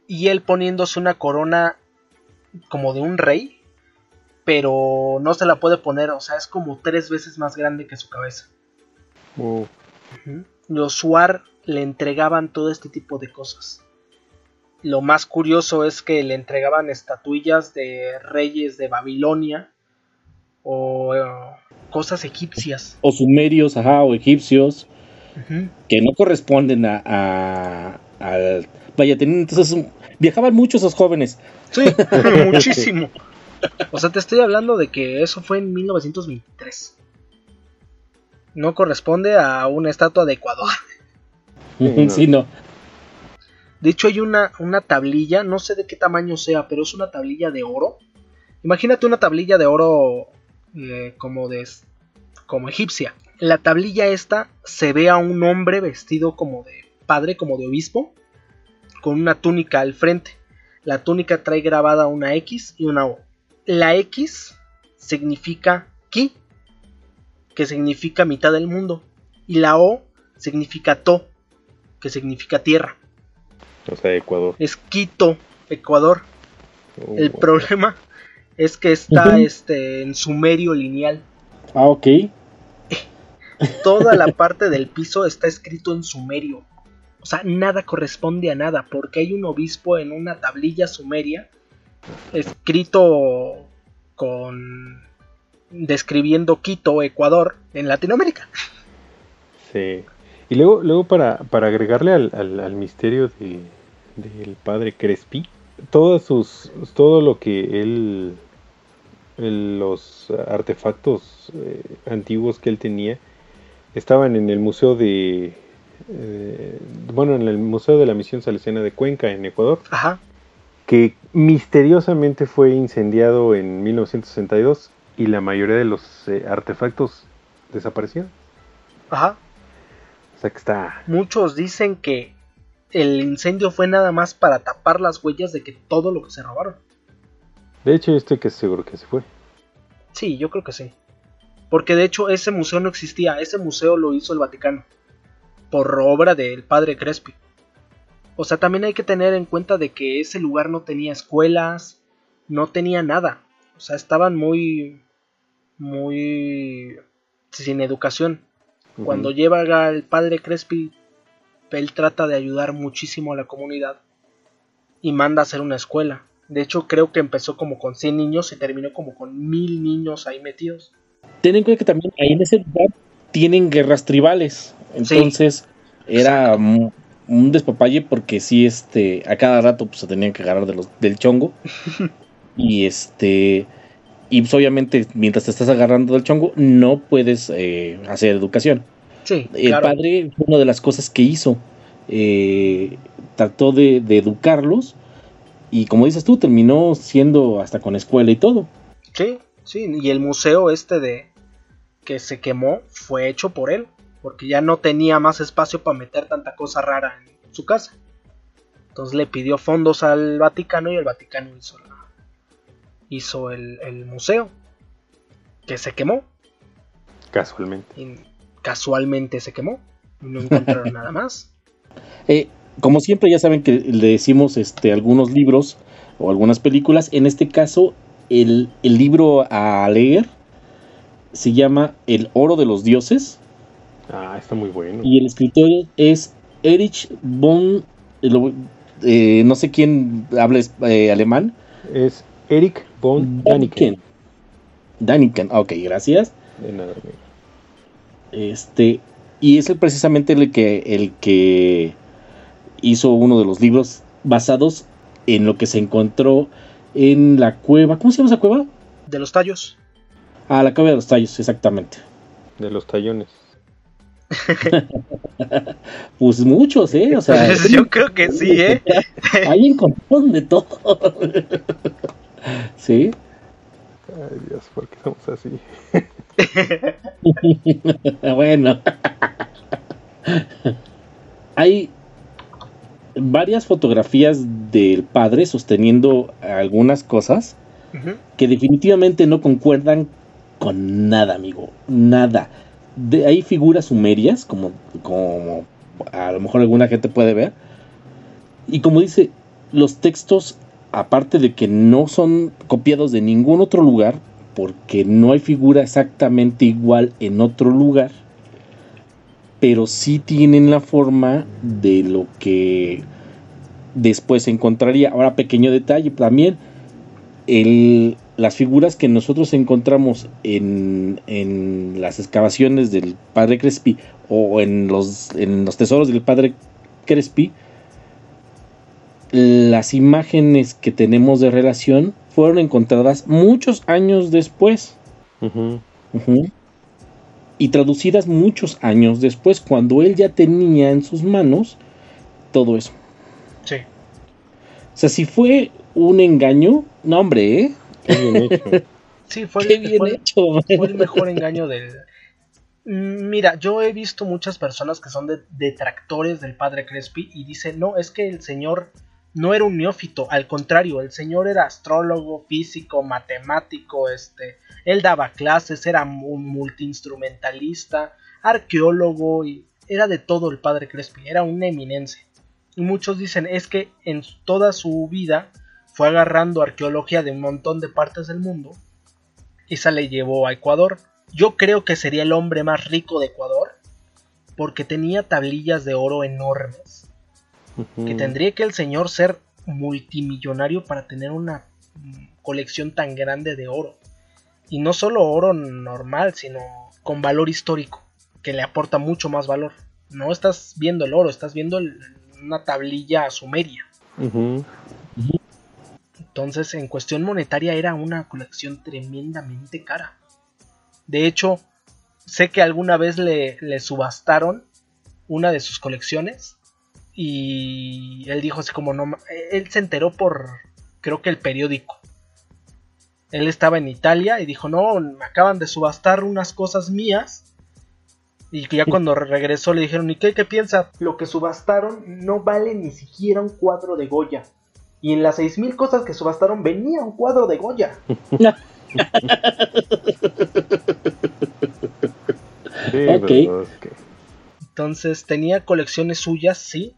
Y él poniéndose una corona como de un rey. Pero no se la puede poner. O sea, es como tres veces más grande que su cabeza. Wow. Los Suar le entregaban todo este tipo de cosas. Lo más curioso es que le entregaban estatuillas de reyes de Babilonia o eh, cosas egipcias. O sumerios, ajá, o egipcios, que no corresponden a. a- al- vaya, tenían entonces. un- viajaban mucho esos jóvenes. Sí, muchísimo. O sea, te estoy hablando de que eso fue en 1923. No corresponde a una estatua de Ecuador. Sí, no. sí, no. De hecho, hay una, una tablilla, no sé de qué tamaño sea, pero es una tablilla de oro. Imagínate una tablilla de oro eh, como de como egipcia. En la tablilla esta se ve a un hombre vestido como de padre, como de obispo, con una túnica al frente. La túnica trae grabada una X y una O. La X significa Ki, que significa mitad del mundo, y la O significa To, que significa tierra. O sea, Ecuador. Es Quito, Ecuador. Oh, El wow. problema es que está este, en sumerio lineal. Ah, ok. Toda la parte del piso está escrito en sumerio. O sea, nada corresponde a nada, porque hay un obispo en una tablilla sumeria escrito con describiendo Quito, Ecuador, en Latinoamérica. Sí. Y luego, luego para, para agregarle al, al- al misterio de, del padre Crespi, todas sus, todo lo que él, él- los artefactos eh, antiguos que él tenía, estaban en el museo de, eh, bueno, en el museo de la misión salesiana de Cuenca en Ecuador, Ajá. Que misteriosamente fue incendiado en 1962 y la mayoría de los eh, artefactos desaparecieron. Ajá. O sea que está Muchos dicen que el incendio fue nada más para tapar las huellas de que todo lo que se robaron. De hecho, yo estoy que seguro que se fue. Sí, yo creo que sí. Porque de hecho ese museo no existía, ese museo lo hizo el Vaticano. Por obra del padre Crespi. O sea, también hay que tener en cuenta de que ese lugar no tenía escuelas, no tenía nada. O sea, estaban muy... muy... sin educación. Cuando llega el padre Crespi, él trata de ayudar muchísimo a la comunidad y manda a hacer una escuela. De hecho, creo que empezó como con 100 niños y terminó como con mil niños ahí metidos. Ten en cuenta que también ahí en ese lugar tienen guerras tribales. Entonces, era un, despapalle porque sí, este, a cada rato pues, se tenían que agarrar de los, del chongo. y este. Y pues, obviamente, mientras te estás agarrando del chongo, no puedes eh, hacer educación. Sí, El claro. padre, fue una de las cosas que hizo, eh, trató de, de educarlos. Y como dices tú, terminó siendo hasta con escuela y todo. Sí, sí, y el museo este de que se quemó fue hecho por él, porque ya no tenía más espacio para meter tanta cosa rara en su casa. Entonces le pidió fondos al Vaticano y el Vaticano hizo, la- hizo el, el museo, que se quemó, Casualmente. y casualmente se quemó, y no encontraron nada más. Eh, como siempre, ya saben que le decimos este, algunos libros o algunas películas. En este caso, el, el libro a leer se llama El oro de los dioses. Ah, está muy bueno. Y el escritor es Erich von. eh, lo- eh, no sé quién habla es- eh, alemán. Es Eric Von Daniken. Daniken, ok, gracias. De nada, amigo. Este, y es el, precisamente el que, el que hizo uno de los libros basados en lo que se encontró en la cueva. ¿Cómo se llama esa cueva? De los tallos. Ah, la cueva de los tallos, exactamente. De los tallones. Pues muchos, ¿eh? O sea, Pues yo creo que sí, ¿eh? ahí encontraron de todo. sí. Ay, Dios, ¿por qué somos así? bueno. Hay varias fotografías del padre sosteniendo algunas cosas que definitivamente no concuerdan con nada, amigo. Nada. De, hay figuras sumerias, como, como a lo mejor alguna gente puede ver. Y como dice, los textos, aparte de que no son copiados de ningún otro lugar, porque no hay figura exactamente igual en otro lugar, pero sí tienen la forma de lo que después se encontraría. Ahora, pequeño detalle también, el, las figuras que nosotros encontramos en, en las excavaciones del padre Crespi o en los, en los tesoros del padre Crespi, las imágenes que tenemos de relación fueron encontradas muchos años después. Y traducidas muchos años después, cuando él ya tenía en sus manos todo eso. Sí. O sea, si fue un engaño, no hombre, ¿eh? Qué bien hecho. Sí, fue, Qué el- bien fue- hecho. fue el mejor engaño del... Mm, Mira, yo he visto muchas personas que son de- detractores del padre Crespi y dicen, no, es que el señor no era un neófito, al contrario, el señor era astrólogo, físico, matemático, este, él daba clases, era un multiinstrumentalista, arqueólogo y era de todo el padre Crespi, era una eminencia. Y muchos dicen, es que en toda su vida fue agarrando arqueología de un montón de partes del mundo y se le llevó a Ecuador. Yo creo que sería el hombre más rico de Ecuador porque tenía tablillas de oro enormes. Que tendría que el señor ser multimillonario para tener una colección tan grande de oro. Y no solo oro normal, sino con valor histórico, que le aporta mucho más valor. No estás viendo el oro, estás viendo el- una tablilla sumeria. Entonces, en cuestión monetaria era una colección tremendamente cara. De hecho, sé que alguna vez le, le subastaron una de sus colecciones y él dijo así como no, él se enteró por creo que el periódico. Él estaba en Italia y dijo, "No, me acaban de subastar unas cosas mías." Y ya cuando regresó le dijeron, ¿y qué, qué piensa? Lo que subastaron no vale ni siquiera un cuadro de Goya. Y en las 6.000 cosas que subastaron venía un cuadro de Goya. Sí, Ok. pero es que- Entonces tenía colecciones suyas, sí.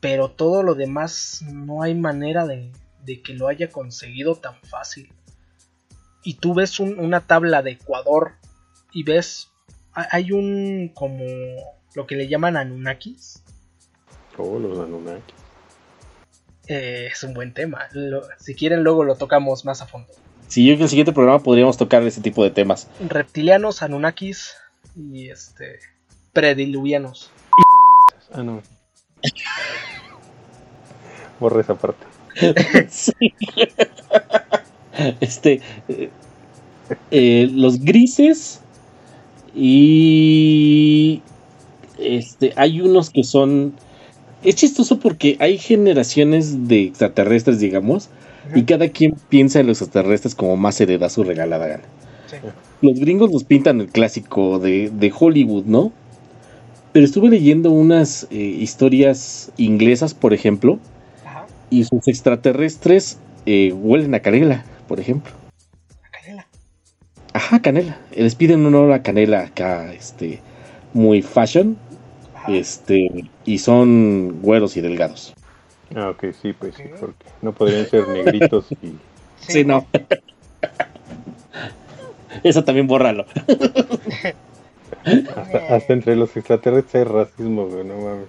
Pero todo lo demás no hay manera de, de que lo haya conseguido tan fácil. Y tú ves un- una tabla de Ecuador y ves, ha- hay un como lo que le llaman Anunnakis. Oh, los Anunnaki. Eh, es un buen tema. Lo- si quieren luego lo tocamos más a fondo. Sí, yo creo que en el siguiente programa podríamos tocar ese tipo de temas. Reptilianos, Anunnakis y este prediluvianos. Ah, no. Borra esa parte. Sí. Este. eh, eh, los grises. Y. Este. Hay unos que son. Es chistoso porque hay generaciones de extraterrestres, digamos. Y cada quien piensa en los extraterrestres como más se le da su regalada gana. Sí. Los gringos nos pintan el clásico de, de Hollywood, ¿no? Pero estuve leyendo unas eh, historias inglesas, por ejemplo, Ajá, y sus extraterrestres eh, huelen a canela, por ejemplo. la canela. Ajá, canela. Les piden un olor a canela acá, este, muy fashion. Este, y son güeros y delgados. Ah, ok, sí, pues sí, porque no podrían ser negritos y... Sí, no. Eso también bórralo. Hasta, hasta entre los extraterrestres hay racismo, güey, no mames.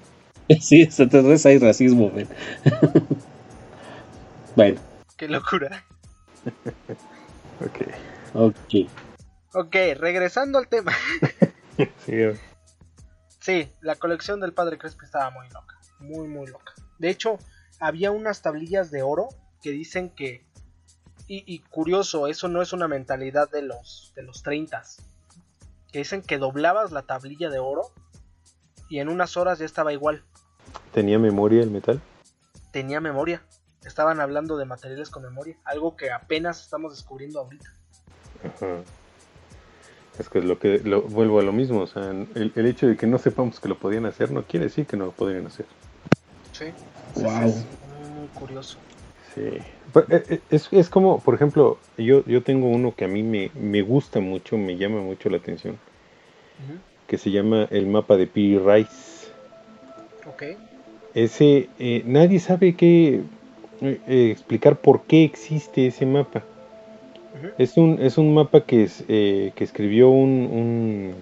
Sí, extraterrestres hay racismo, güey. bueno, Qué locura. ok. Ok. Ok, regresando al tema. Sí, Sí, la colección del padre Crespi estaba muy loca. Muy, muy loca. De hecho, había unas tablillas de oro que dicen que. Y, y curioso, eso no es una mentalidad de los, de los 30. Que dicen que doblabas la tablilla de oro y en unas horas ya estaba igual. ¿Tenía memoria el metal? Tenía memoria. Estaban hablando de materiales con memoria. Algo que apenas estamos descubriendo ahorita. Ajá. Es que es lo que lo, vuelvo a lo mismo, o sea, el, el hecho de que no sepamos que lo podían hacer no quiere decir que no lo podrían hacer. Sí. Wow. Es muy curioso. Sí. Eh, eh, Es, es como, por ejemplo, yo, yo tengo uno que a mí me, me gusta mucho, me llama mucho la atención, que se llama el mapa de Piri Rice. Ok. Ese, eh, nadie sabe qué eh, explicar por qué existe ese mapa. Es un, es un mapa que, es, eh, que escribió un, un,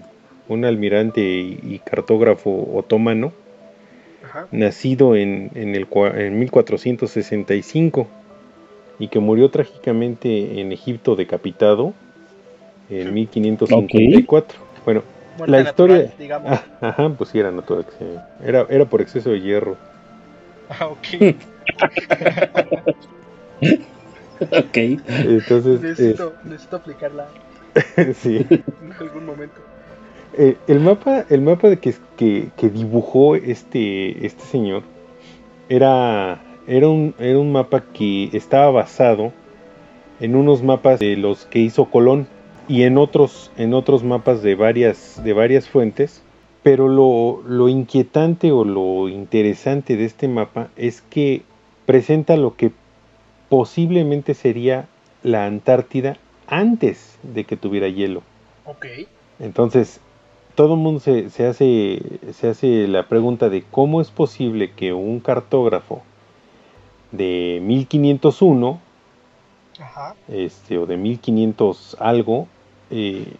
un almirante y, y cartógrafo otomano, Ajá. nacido en, en, el, en 1465 y que murió trágicamente en Egipto decapitado en 1554. Bueno, Muerte la historia... natural, digamos. Ah, ajá, pues sí era natural. Era, era por exceso de hierro. Ah, ok. Ok. Entonces, necesito, necesito aplicarla sí. en algún momento. Eh, el mapa, el mapa de que, que, que dibujó este, este señor era, era, un, era un mapa que estaba basado en unos mapas de los que hizo Colón y en otros, en otros mapas de varias, de varias fuentes. Pero lo, lo inquietante o lo interesante de este mapa es que presenta lo que posiblemente sería la Antártida antes de que tuviera hielo. Ok. Entonces, todo el mundo se, se hace, se hace la pregunta de cómo es posible que un cartógrafo de 1501 Ajá. este, o de 1500 algo eh,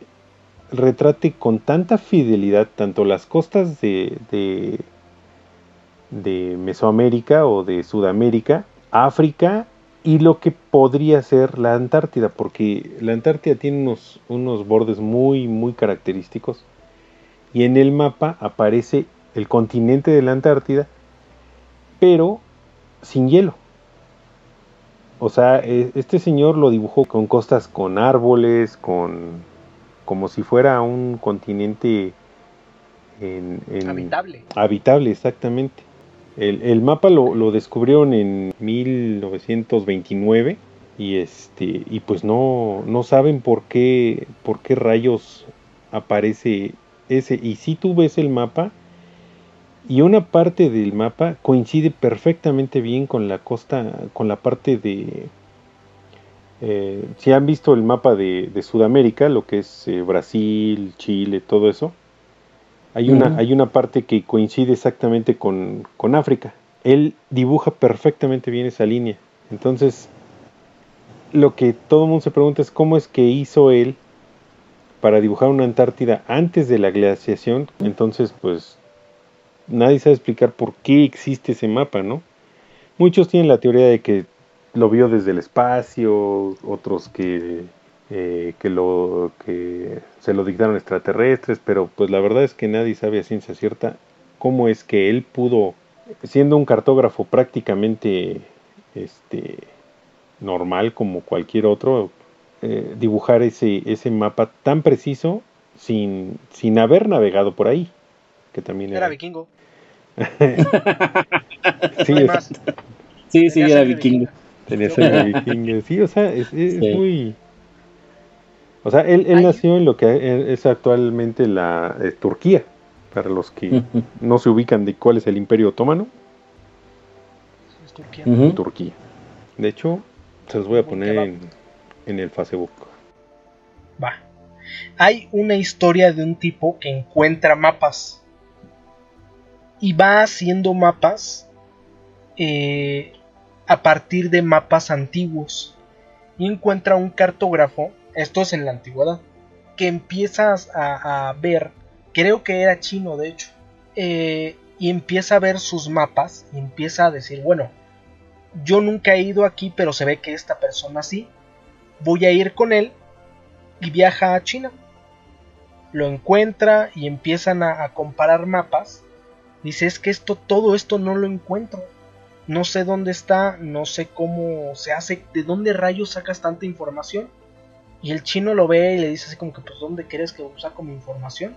retrate con tanta fidelidad tanto las costas de, de, de Mesoamérica o de Sudamérica, África y lo que podría ser la Antártida, porque la Antártida tiene unos, unos bordes muy, muy característicos y en el mapa aparece el continente de la Antártida, pero sin hielo. O sea, e- este señor lo dibujó con costas con árboles, con como si fuera un continente en, en- Habitable. habitable, exactamente. El, el mapa lo, lo descubrieron en 1929 y este y pues no, no saben por qué por qué rayos aparece ese. Y si tú ves el mapa y una parte del mapa coincide perfectamente bien con la costa con la parte de eh, si han visto el mapa de, de Sudamérica lo que es eh, Brasil Chile todo eso hay una, hay una parte que coincide exactamente con, con África. Él dibuja perfectamente bien esa línea. Entonces, lo que todo el mundo se pregunta es cómo es que hizo él para dibujar una Antártida antes de la glaciación. Entonces, pues, nadie sabe explicar por qué existe ese mapa, ¿no? Muchos tienen la teoría de que lo vio desde el espacio, otros que eh, que lo que se lo dictaron extraterrestres, pero pues la verdad es que nadie sabe a ciencia cierta cómo es que él pudo, siendo un cartógrafo prácticamente este normal como cualquier otro, eh, dibujar ese, ese mapa tan preciso sin, sin haber navegado por ahí. Que también Era vikingo. Sí, no es-. Sí, era vikingo. vikinga. Tenía sangre vikinga. Sí, o sea, es, es Sí. muy. O sea, él, nació en lo que es actualmente la eh, Turquía. Para los que no se ubican de cuál es el Imperio Otomano, Es Turquía. Turquía. De hecho, se los voy a poner en el Facebook. Va. Hay una historia de un tipo que encuentra mapas. Y va haciendo mapas eh, a partir de mapas antiguos. Y encuentra un cartógrafo, esto es en la antigüedad, que empiezas a, ver, creo que era chino de hecho, eh, y empieza a ver sus mapas y empieza a decir, bueno, yo nunca he ido aquí, pero se ve que esta persona sí. voy a ir con él y viaja a China. Lo encuentra y empiezan a, a comparar mapas. Dice, es que esto, todo esto no lo encuentro. No sé dónde está, no sé cómo se hace, de dónde rayos sacas tanta información. Y el chino lo ve y le dice así como que, pues, ¿dónde crees que saco mi información?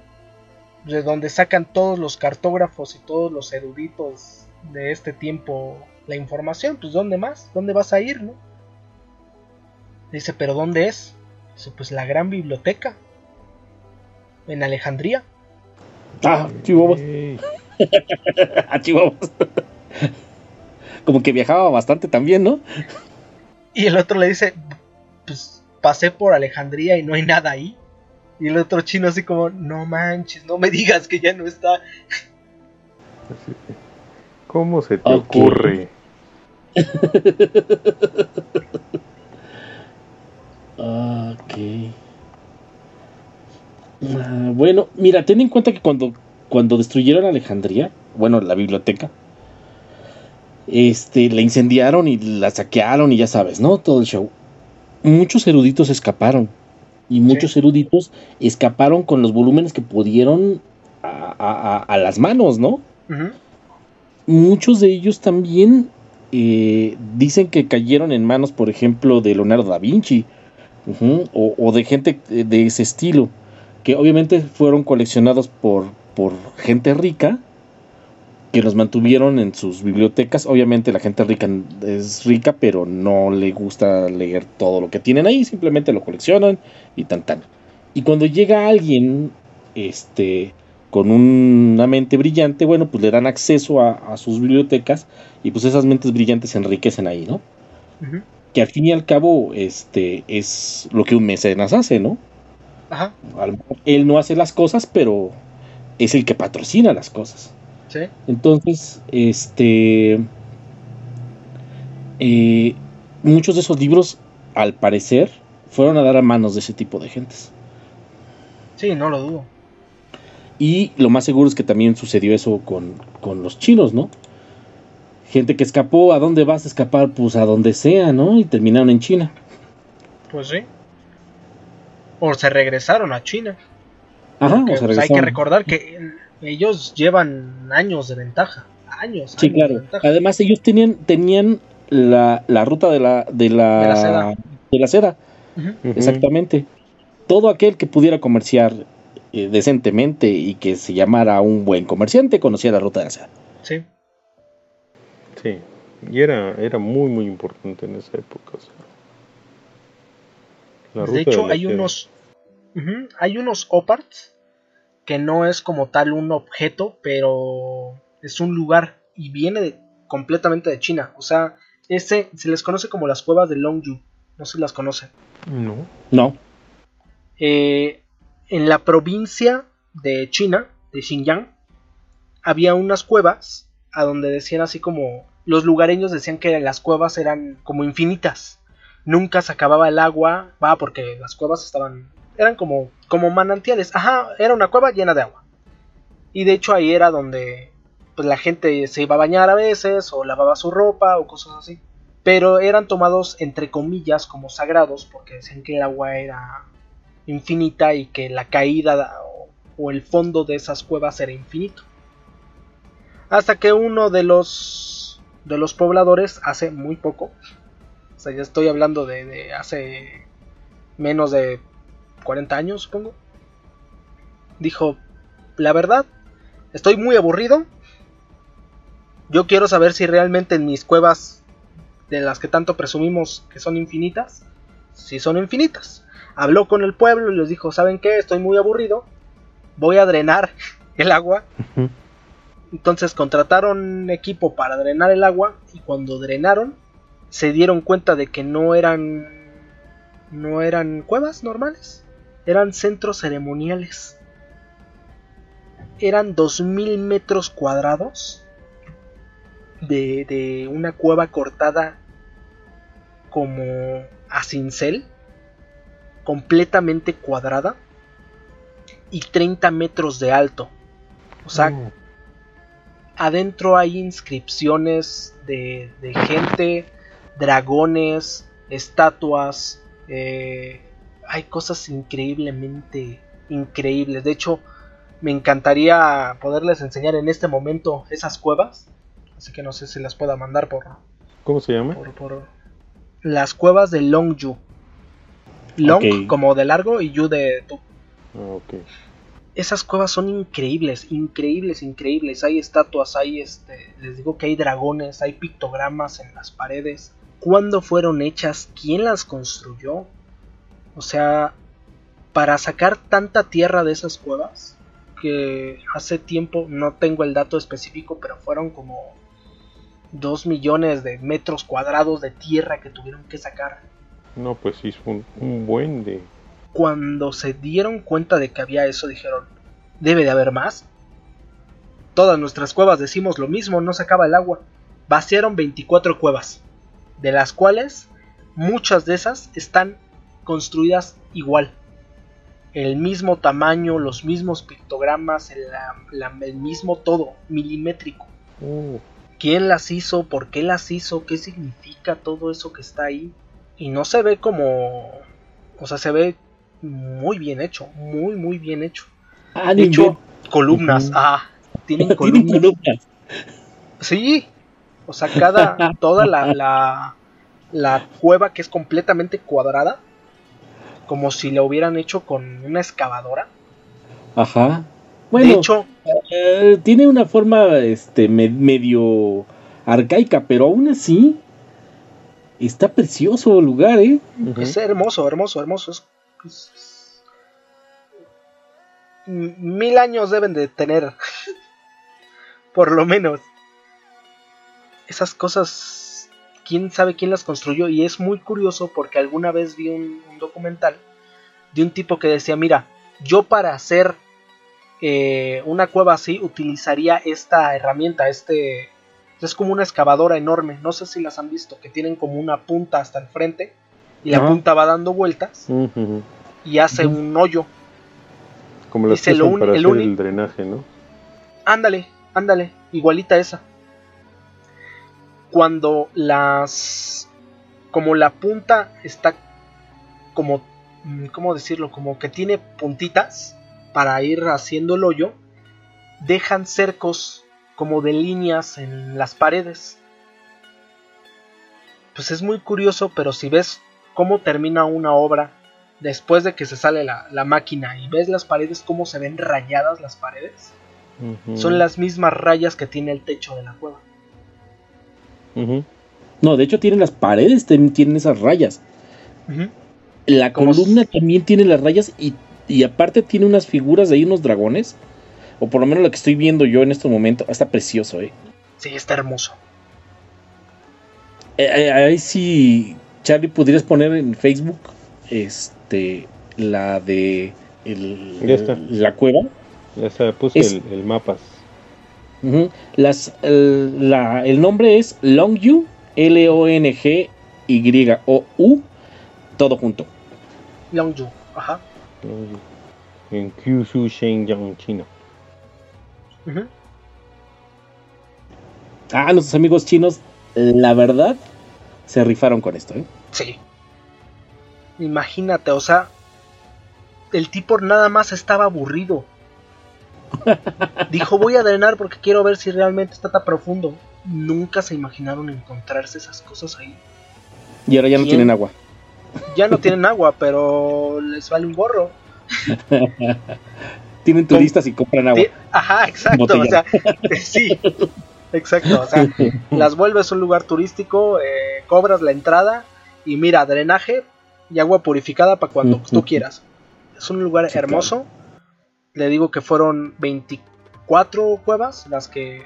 De donde sacan todos los cartógrafos y todos los eruditos de este tiempo la información, pues, ¿dónde más? ¿Dónde vas a ir, no? Dice, ¿pero dónde es? Dice, pues la gran biblioteca. En Alejandría. Ah, Chihuahua. a Chihuahua. Como que viajaba bastante también, ¿no? Y el otro le dice, pues pasé por Alejandría y no hay nada ahí. Y el otro chino así como, no manches, no me digas que ya no está. ¿Cómo se te okay. ocurre? ok. Ah, bueno, mira, ten en cuenta que cuando, cuando destruyeron Alejandría, bueno, la biblioteca, este, la incendiaron y la saquearon y ya sabes, ¿no? Todo el show. Muchos eruditos escaparon. Y muchos sí. eruditos escaparon con los volúmenes que pudieron a, a, a las manos, ¿no? Uh -huh. Muchos de ellos también eh, dicen que cayeron en manos, por ejemplo, de Leonardo da Vinci uh -huh, o, o, de gente de ese estilo, que obviamente fueron coleccionados por, por gente rica que los mantuvieron en sus bibliotecas. Obviamente la gente rica es rica, pero no le gusta leer todo lo que tienen ahí, simplemente lo coleccionan y tan tan. Y cuando llega alguien este con una mente brillante, bueno, pues le dan acceso a, a sus bibliotecas y pues esas mentes brillantes se enriquecen ahí, ¿no? Uh -huh. Que al fin y al cabo este es lo que un mecenas hace, ¿no? Ajá. Él no hace las cosas, pero es el que patrocina las cosas. ¿Sí? Entonces, este. Eh, muchos de esos libros, al parecer, fueron a dar a manos de ese tipo de gentes. Sí, no lo dudo. Y lo más seguro es que también sucedió eso con, con los chinos, ¿no? Gente que escapó, ¿a dónde vas a escapar? Pues a donde sea, ¿no? Y terminaron en China. Pues sí. O se regresaron a China. Ajá, Porque, o se pues, hay regresaron. que recordar que ellos llevan años de ventaja. Años. Sí, años claro. de ventaja. Además, ellos tenían, tenían la, la ruta de la, de la, De la seda. de la seda. Exactamente. Todo aquel que pudiera comerciar eh, decentemente y que se llamara un buen comerciante conocía la ruta de la seda. Sí. Sí. Y era, era muy, muy importante en esa época. o sea. La de hecho, la hay seda. unos. Ujú, Hay unos oparts que no es como tal un objeto, pero es un lugar y viene de- completamente de China. O sea, ese se les conoce como las cuevas de Longyu. No sé si las conocen. No. No. Eh, en la provincia de China, de Xinjiang, había unas cuevas a donde decían así como los lugareños decían que las cuevas eran como infinitas. Nunca se acababa el agua, va porque las cuevas estaban eran como como manantiales. Ajá, era una cueva llena de agua. Y de hecho ahí era donde pues la gente se iba a bañar a veces o lavaba su ropa o cosas así. Pero eran tomados entre comillas como sagrados porque decían que el agua era infinita y que la caída o, el fondo de esas cuevas era infinito. Hasta que uno de los de los pobladores hace muy poco, o sea, ya estoy hablando de, de hace menos de 40 años, supongo, dijo, la verdad, estoy muy aburrido. Yo quiero saber si realmente en mis cuevas de las que tanto presumimos que son infinitas, si son infinitas. Habló con el pueblo y les dijo, ¿saben qué? Estoy muy aburrido. Voy a drenar el agua. Entonces contrataron equipo para drenar el agua y cuando drenaron se dieron cuenta de que no eran no eran cuevas normales, eran centros ceremoniales. Eran 2000 metros cuadrados de, de una cueva cortada como a cincel, completamente cuadrada y 30 metros de alto. O sea, Mm. adentro hay inscripciones de, de gente, dragones, estatuas, Eh, hay cosas increíblemente increíbles. De hecho, me encantaría poderles enseñar en este momento esas cuevas. Así que no sé si las pueda mandar por. ¿Cómo se llama? Por, las cuevas de Longju. Long como de largo y Yu de tu. Ah, ok esas cuevas son increíbles, increíbles, increíbles. Hay estatuas, hay este, les digo que hay dragones, hay pictogramas en las paredes. ¿Cuándo fueron hechas? ¿Quién las construyó? O sea, para sacar tanta tierra de esas cuevas, que hace tiempo, no tengo el dato específico, pero fueron como 2 millones de metros cuadrados de tierra que tuvieron que sacar. No, pues sí, es un buen de cuando se dieron cuenta de que había eso, dijeron, debe de haber más. Todas nuestras cuevas decimos lo mismo, no se acaba el agua. Vaciaron 24 cuevas, de las cuales muchas de esas están construidas igual. El mismo tamaño, los mismos pictogramas, el, mismo todo, milimétrico. Uh. ¿Quién las hizo? ¿Por qué las hizo? ¿Qué significa todo eso que está ahí? Y no se ve como... O sea, se ve muy bien hecho, muy, muy bien hecho. Ah, de hecho, columnas, ah, tienen columnas. Sí, o sea, cada, toda la, la, la cueva que es completamente cuadrada, como si la hubieran hecho con una excavadora. Ajá. Bueno, de hecho, eh, tiene una forma este medio arcaica, pero aún así está precioso el lugar, ¿eh? Es hermoso, hermoso, hermoso. Es mil años deben de tener. Por lo menos. Esas cosas, quién sabe quién las construyó. Y es muy curioso porque alguna vez vi un, documental de un tipo que decía, mira, yo para hacer eh, una cueva así utilizaría esta herramienta, este... Es como una excavadora enorme, no sé si las han visto, que tienen como una punta hasta el frente y la punta va dando vueltas y hace un hoyo. Como las que para el, el drenaje, ¿no? Ándale, ándale, igualita esa. Cuando las como la punta está como mm, cómo decirlo, como que tiene puntitas para ir haciendo el hoyo, dejan cercos como de líneas en las paredes. Pues es muy curioso, pero si ves cómo termina una obra después de que se sale la, máquina y ves las paredes, cómo se ven rayadas las paredes, son las mismas rayas que tiene el techo de la cueva. No, de hecho tienen las paredes, tienen esas rayas. La columna también tiene las rayas y, aparte tiene unas figuras de ahí, unos dragones. O por lo menos lo que estoy viendo yo en este momento. Está precioso, eh. Sí, está hermoso. Eh, eh, ahí sí, Charlie, ¿podrías poner en Facebook este la de la cueva. Ya está, puse el, mapas. Las, el, nombre es Longyu, L-O-N-G-Y-O-U, todo junto. Longyu, ajá. En Kyushu, Shenyang, China. Ah, nuestros amigos chinos, la verdad, se rifaron con esto, ¿eh? Sí. Imagínate, o sea, el tipo nada más estaba aburrido. Dijo, voy a drenar porque quiero ver si realmente está tan profundo. Nunca se imaginaron encontrarse esas cosas ahí. Y ahora ya no tienen agua. Ya no tienen agua, pero les vale un gorro. tienen turistas y compran agua. Ajá, exacto. O sea, sí, exacto. O sea, las vuelves un lugar turístico, eh, cobras la entrada y mira, drenaje, y agua purificada para cuando tú quieras. Es un lugar hermoso. Le digo que fueron 24 cuevas las que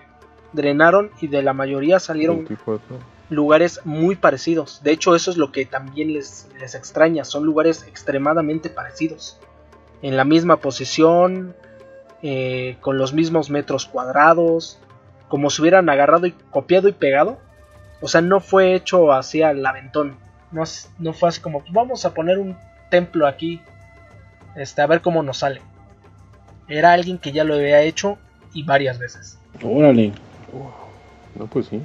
drenaron y de la mayoría salieron lugares muy parecidos. De hecho, eso es lo que también les, les extraña. Son lugares extremadamente parecidos. En la misma posición, eh, con los mismos metros cuadrados, como si hubieran agarrado y copiado y pegado. O sea, no fue hecho así al aventón. No, fue así como, vamos a poner un templo aquí, este, a ver cómo nos sale. Era alguien que ya lo había hecho y varias veces. Órale. No, pues sí.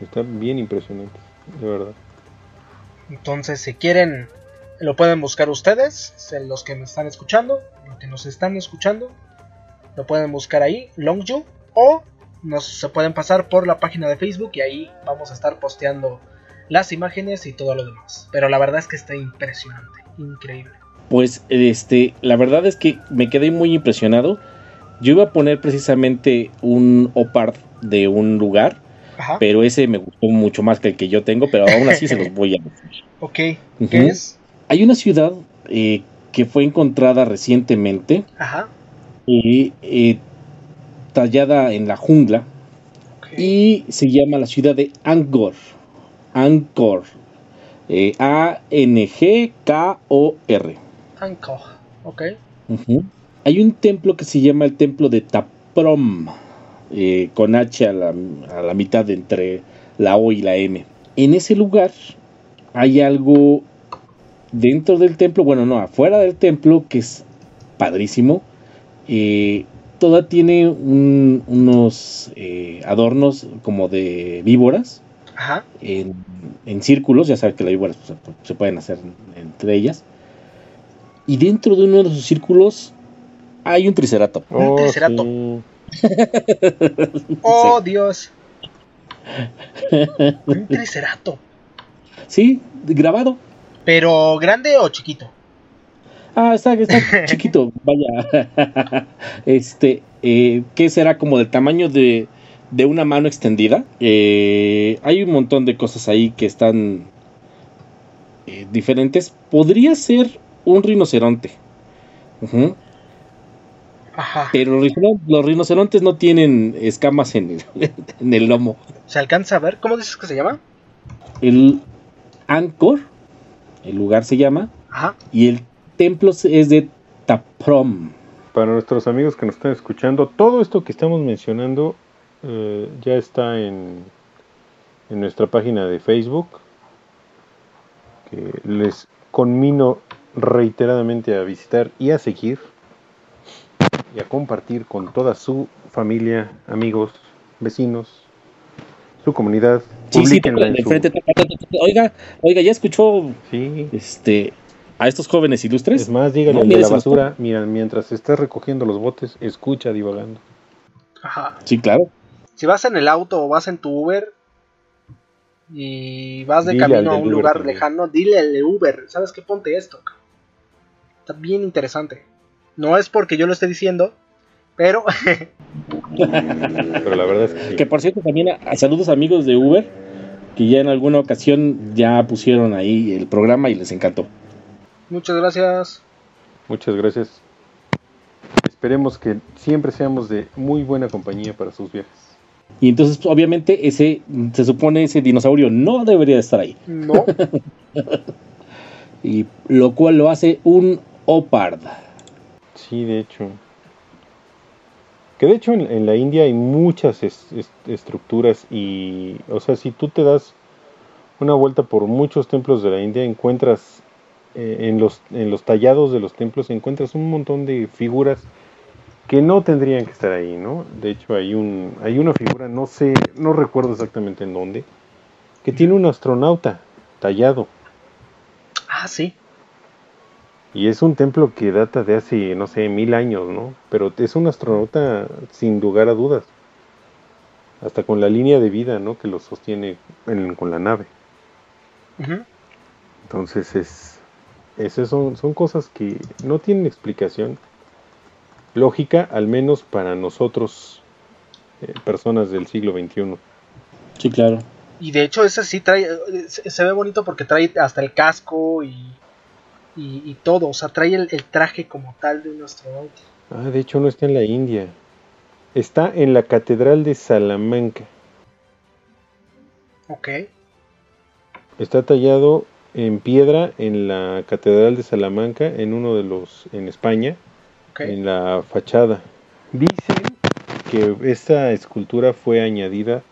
Está bien impresionante, de verdad. Entonces, si quieren Lo pueden buscar ustedes, los que me están escuchando, los que nos están escuchando. Lo pueden buscar ahí, Longju, o nos se pueden pasar por la página de Facebook y ahí vamos a estar posteando las imágenes y todo lo demás. Pero la verdad es que está impresionante, increíble. Pues este, la verdad es que me quedé muy impresionado. Yo iba a poner precisamente un opard de un lugar, pero ese me gustó mucho más que el que yo tengo, pero aún así se los voy a decir. Ok, ¿qué es? Hay una ciudad eh, que fue encontrada recientemente, Ajá. Y, eh, tallada en la jungla, y se llama la ciudad de Angkor. Angkor. Eh, A-N-G-K-O-R. Angkor, ok. Hay un templo que se llama el templo de Taprom, eh, con H a la, a la mitad entre la O y la M. En ese lugar hay algo dentro del templo, bueno, no, afuera del templo, que es padrísimo. Eh, toda tiene unos eh, adornos como de víboras En, círculos, ya sabes que las víboras pues, se pueden hacer entre ellas. Y dentro de uno de esos círculos hay un triceratops. un oh, triceratops. oh, Dios. un triceratops. Sí, grabado. ¿Pero grande o chiquito? Ah, está, está chiquito, vaya. este, eh, ¿qué será como del tamaño de, de una mano extendida? Eh, hay un montón de cosas ahí que están eh, diferentes. Podría ser un rinoceronte. Ajá. Pero los rinocerontes no tienen escamas en el, en el lomo. ¿Se alcanza a ver? ¿Cómo dices que se llama? El Angkor, el lugar se llama. Ajá. Y el templo es de Taprom. Para nuestros amigos que nos están escuchando, todo esto que estamos mencionando eh, ya está en, en nuestra página de Facebook. Que les conmino reiteradamente a visitar y a seguir y a compartir con toda su familia, amigos, vecinos, su comunidad. Sí, sí, Oiga, oiga, ya escuchó este a estos jóvenes ilustres. Es más, dígale de la basura, mira, mientras estás recogiendo los botes, escucha divagando. Ajá. Sí, claro. Si vas en el auto o vas en tu Uber y vas de camino a un lugar lejano, dile al de Uber, ¿sabes qué? Ponte esto. Está bien interesante. No es porque yo lo esté diciendo, pero... pero la verdad es que sí. Que por cierto, también a, saludos amigos de Uber, que ya en alguna ocasión ya pusieron ahí el programa y les encantó. Muchas gracias. Muchas gracias. Esperemos que siempre seamos de muy buena compañía para sus viajes. Y entonces, obviamente, ese, se supone ese dinosaurio no debería estar ahí. No. y lo cual lo hace un Opard. Sí, de hecho. Que de hecho en, la India hay muchas estructuras y, o sea, si tú te das una vuelta por muchos templos de la India, encuentras eh, en, los, en los tallados de los templos, encuentras un montón de figuras que no tendrían que estar ahí, ¿no? De hecho hay un hay una figura, no sé, no recuerdo exactamente en dónde, que tiene un astronauta tallado. Ah, sí. Y es un templo que data de hace, no sé, mil años, ¿no? Pero es un astronauta sin lugar a dudas. Hasta con la línea de vida, ¿no? Que lo sostiene con la nave. Entonces es... Esas son, son cosas que no tienen explicación lógica, al menos para nosotros, eh, personas del siglo XXI. Sí, claro. Y de hecho ese sí trae, se ve bonito porque trae hasta el casco y y, todo, o sea, trae el, traje como tal de un astronauta. Ah, de hecho no está en la India, está en la Catedral de Salamanca. Ok. Está tallado en piedra en la Catedral de Salamanca, en uno de los, en España, en la fachada. Dicen que esta escultura fue añadida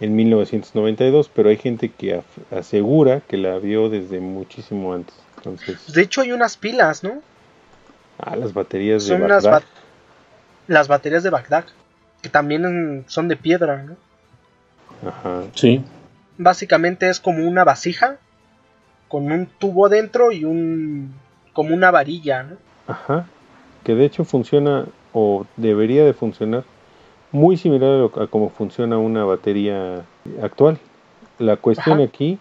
en 1992, pero hay gente que asegura que la vio desde muchísimo antes. De hecho hay unas pilas, ¿no? Ah, las baterías de Bagdad. Las, baterías de Bagdad, que también son de piedra, ¿no? Ajá. Sí. Básicamente es como una vasija con un tubo adentro y un como una varilla, ¿no? Ajá. Que de hecho funciona o debería de funcionar muy similar a, cómo funciona una batería actual. La cuestión aquí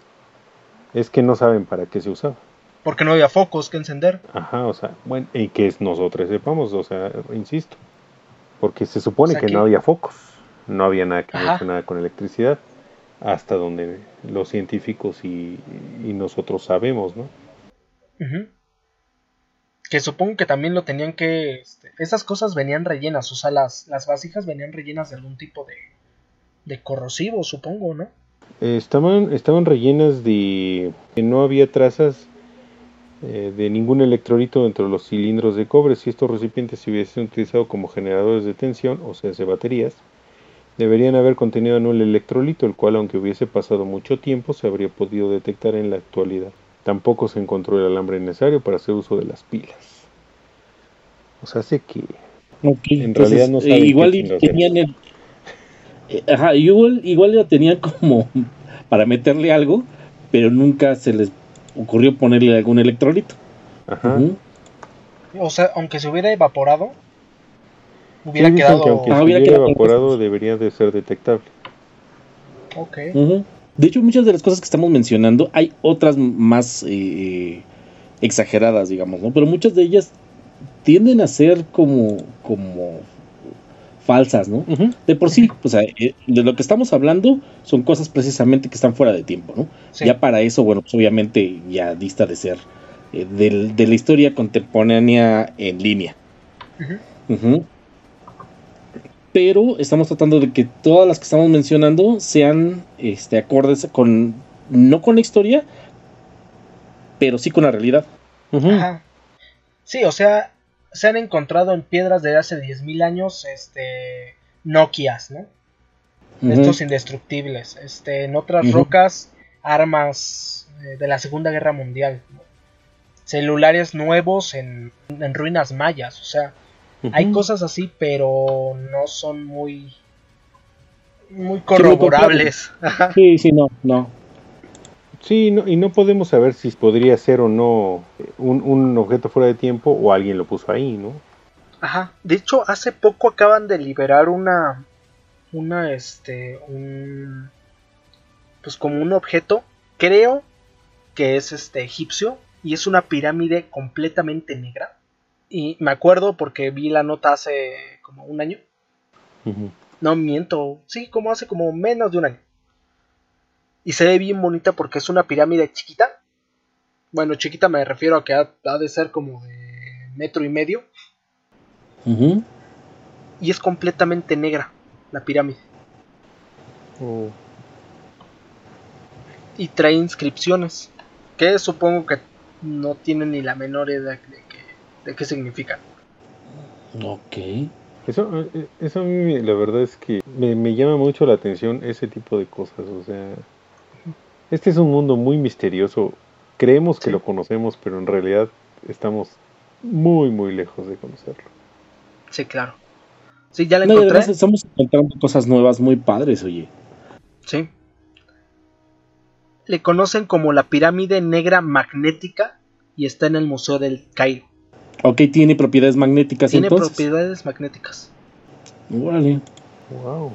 es que no saben para qué se usaba. Porque no había focos que encender. Ajá, o sea, bueno, y que nosotros sepamos, o sea, insisto. Porque se supone que, no había focos, no había nada que nada con electricidad, hasta donde los científicos y, nosotros sabemos, ¿no? Que supongo que también lo tenían que... Este, esas cosas venían rellenas, o sea, las, las vasijas venían rellenas de algún tipo de, de corrosivo, supongo, ¿no? estaban, estaban rellenas de... No había trazas eh, de ningún electrolito dentro de los cilindros de cobre. Si estos recipientes se hubiesen utilizado como generadores de tensión, o sea, de baterías, deberían haber contenido en un electrolito, el cual, aunque hubiese pasado mucho tiempo, se habría podido detectar en la actualidad. Tampoco se encontró el alambre necesario para hacer uso de las pilas. O sea, hace que en realidad no saben igual tenían el, eh, ajá, igual, igual ya tenían como para meterle algo, pero nunca se les ocurrió ponerle algún electrolito. Ajá. O sea, aunque se hubiera evaporado, hubiera quedado. aunque ah, se hubiera, evaporado, debería de ser detectable. Ok. De hecho, muchas de las cosas que estamos mencionando, hay otras más eh, exageradas, digamos, ¿no? Pero muchas de ellas tienden a ser como, como falsas, ¿no? De por sí, o sea, eh, de lo que estamos hablando son cosas precisamente que están fuera de tiempo, ¿no? Ya para eso, bueno, pues obviamente ya dista de ser eh, de la historia contemporánea en línea. Pero estamos tratando de que todas las que estamos mencionando sean este, acordes con, no con la historia, pero sí con la realidad. Sí, o sea, se han encontrado en piedras de hace 10.000 años este Nokias, ¿no? Estos indestructibles. Este, en otras rocas, armas eh, de la Segunda Guerra Mundial. Celulares nuevos en, ruinas mayas. O sea, hay cosas así, pero no son muy. Muy corroborables. Sí, sí, no, no. Sí, y no podemos saber si podría ser o no un, un, objeto fuera de tiempo o alguien lo puso ahí, ¿no? Ajá. De hecho, hace poco acaban de liberar una. Una, este. Un. Pues como un objeto. Creo que es este egipcio. Y es una pirámide completamente negra. Y me acuerdo porque vi la nota hace como un año. No miento. Sí, como hace como menos de un año. Y se ve bien bonita porque es una pirámide chiquita. Bueno, chiquita me refiero a que ha, de ser como de metro y medio. Y es completamente negra la pirámide. Oh. Y trae inscripciones. Que supongo que no tienen ni la menor idea de, de qué significan. Ok. Eso, eh, eso a mí la verdad es que me, me llama mucho la atención ese tipo de cosas. O sea, este es un mundo muy misterioso. Creemos que lo conocemos, pero en realidad estamos muy, muy lejos de conocerlo. Sí, claro. Sí, ya la encontré. estamos encontrando cosas nuevas muy padres, oye. Sí. Le conocen como la pirámide negra magnética y está en el Museo del Cairo. Ok, tiene propiedades magnéticas tiene propiedades magnéticas. Órale. Wow.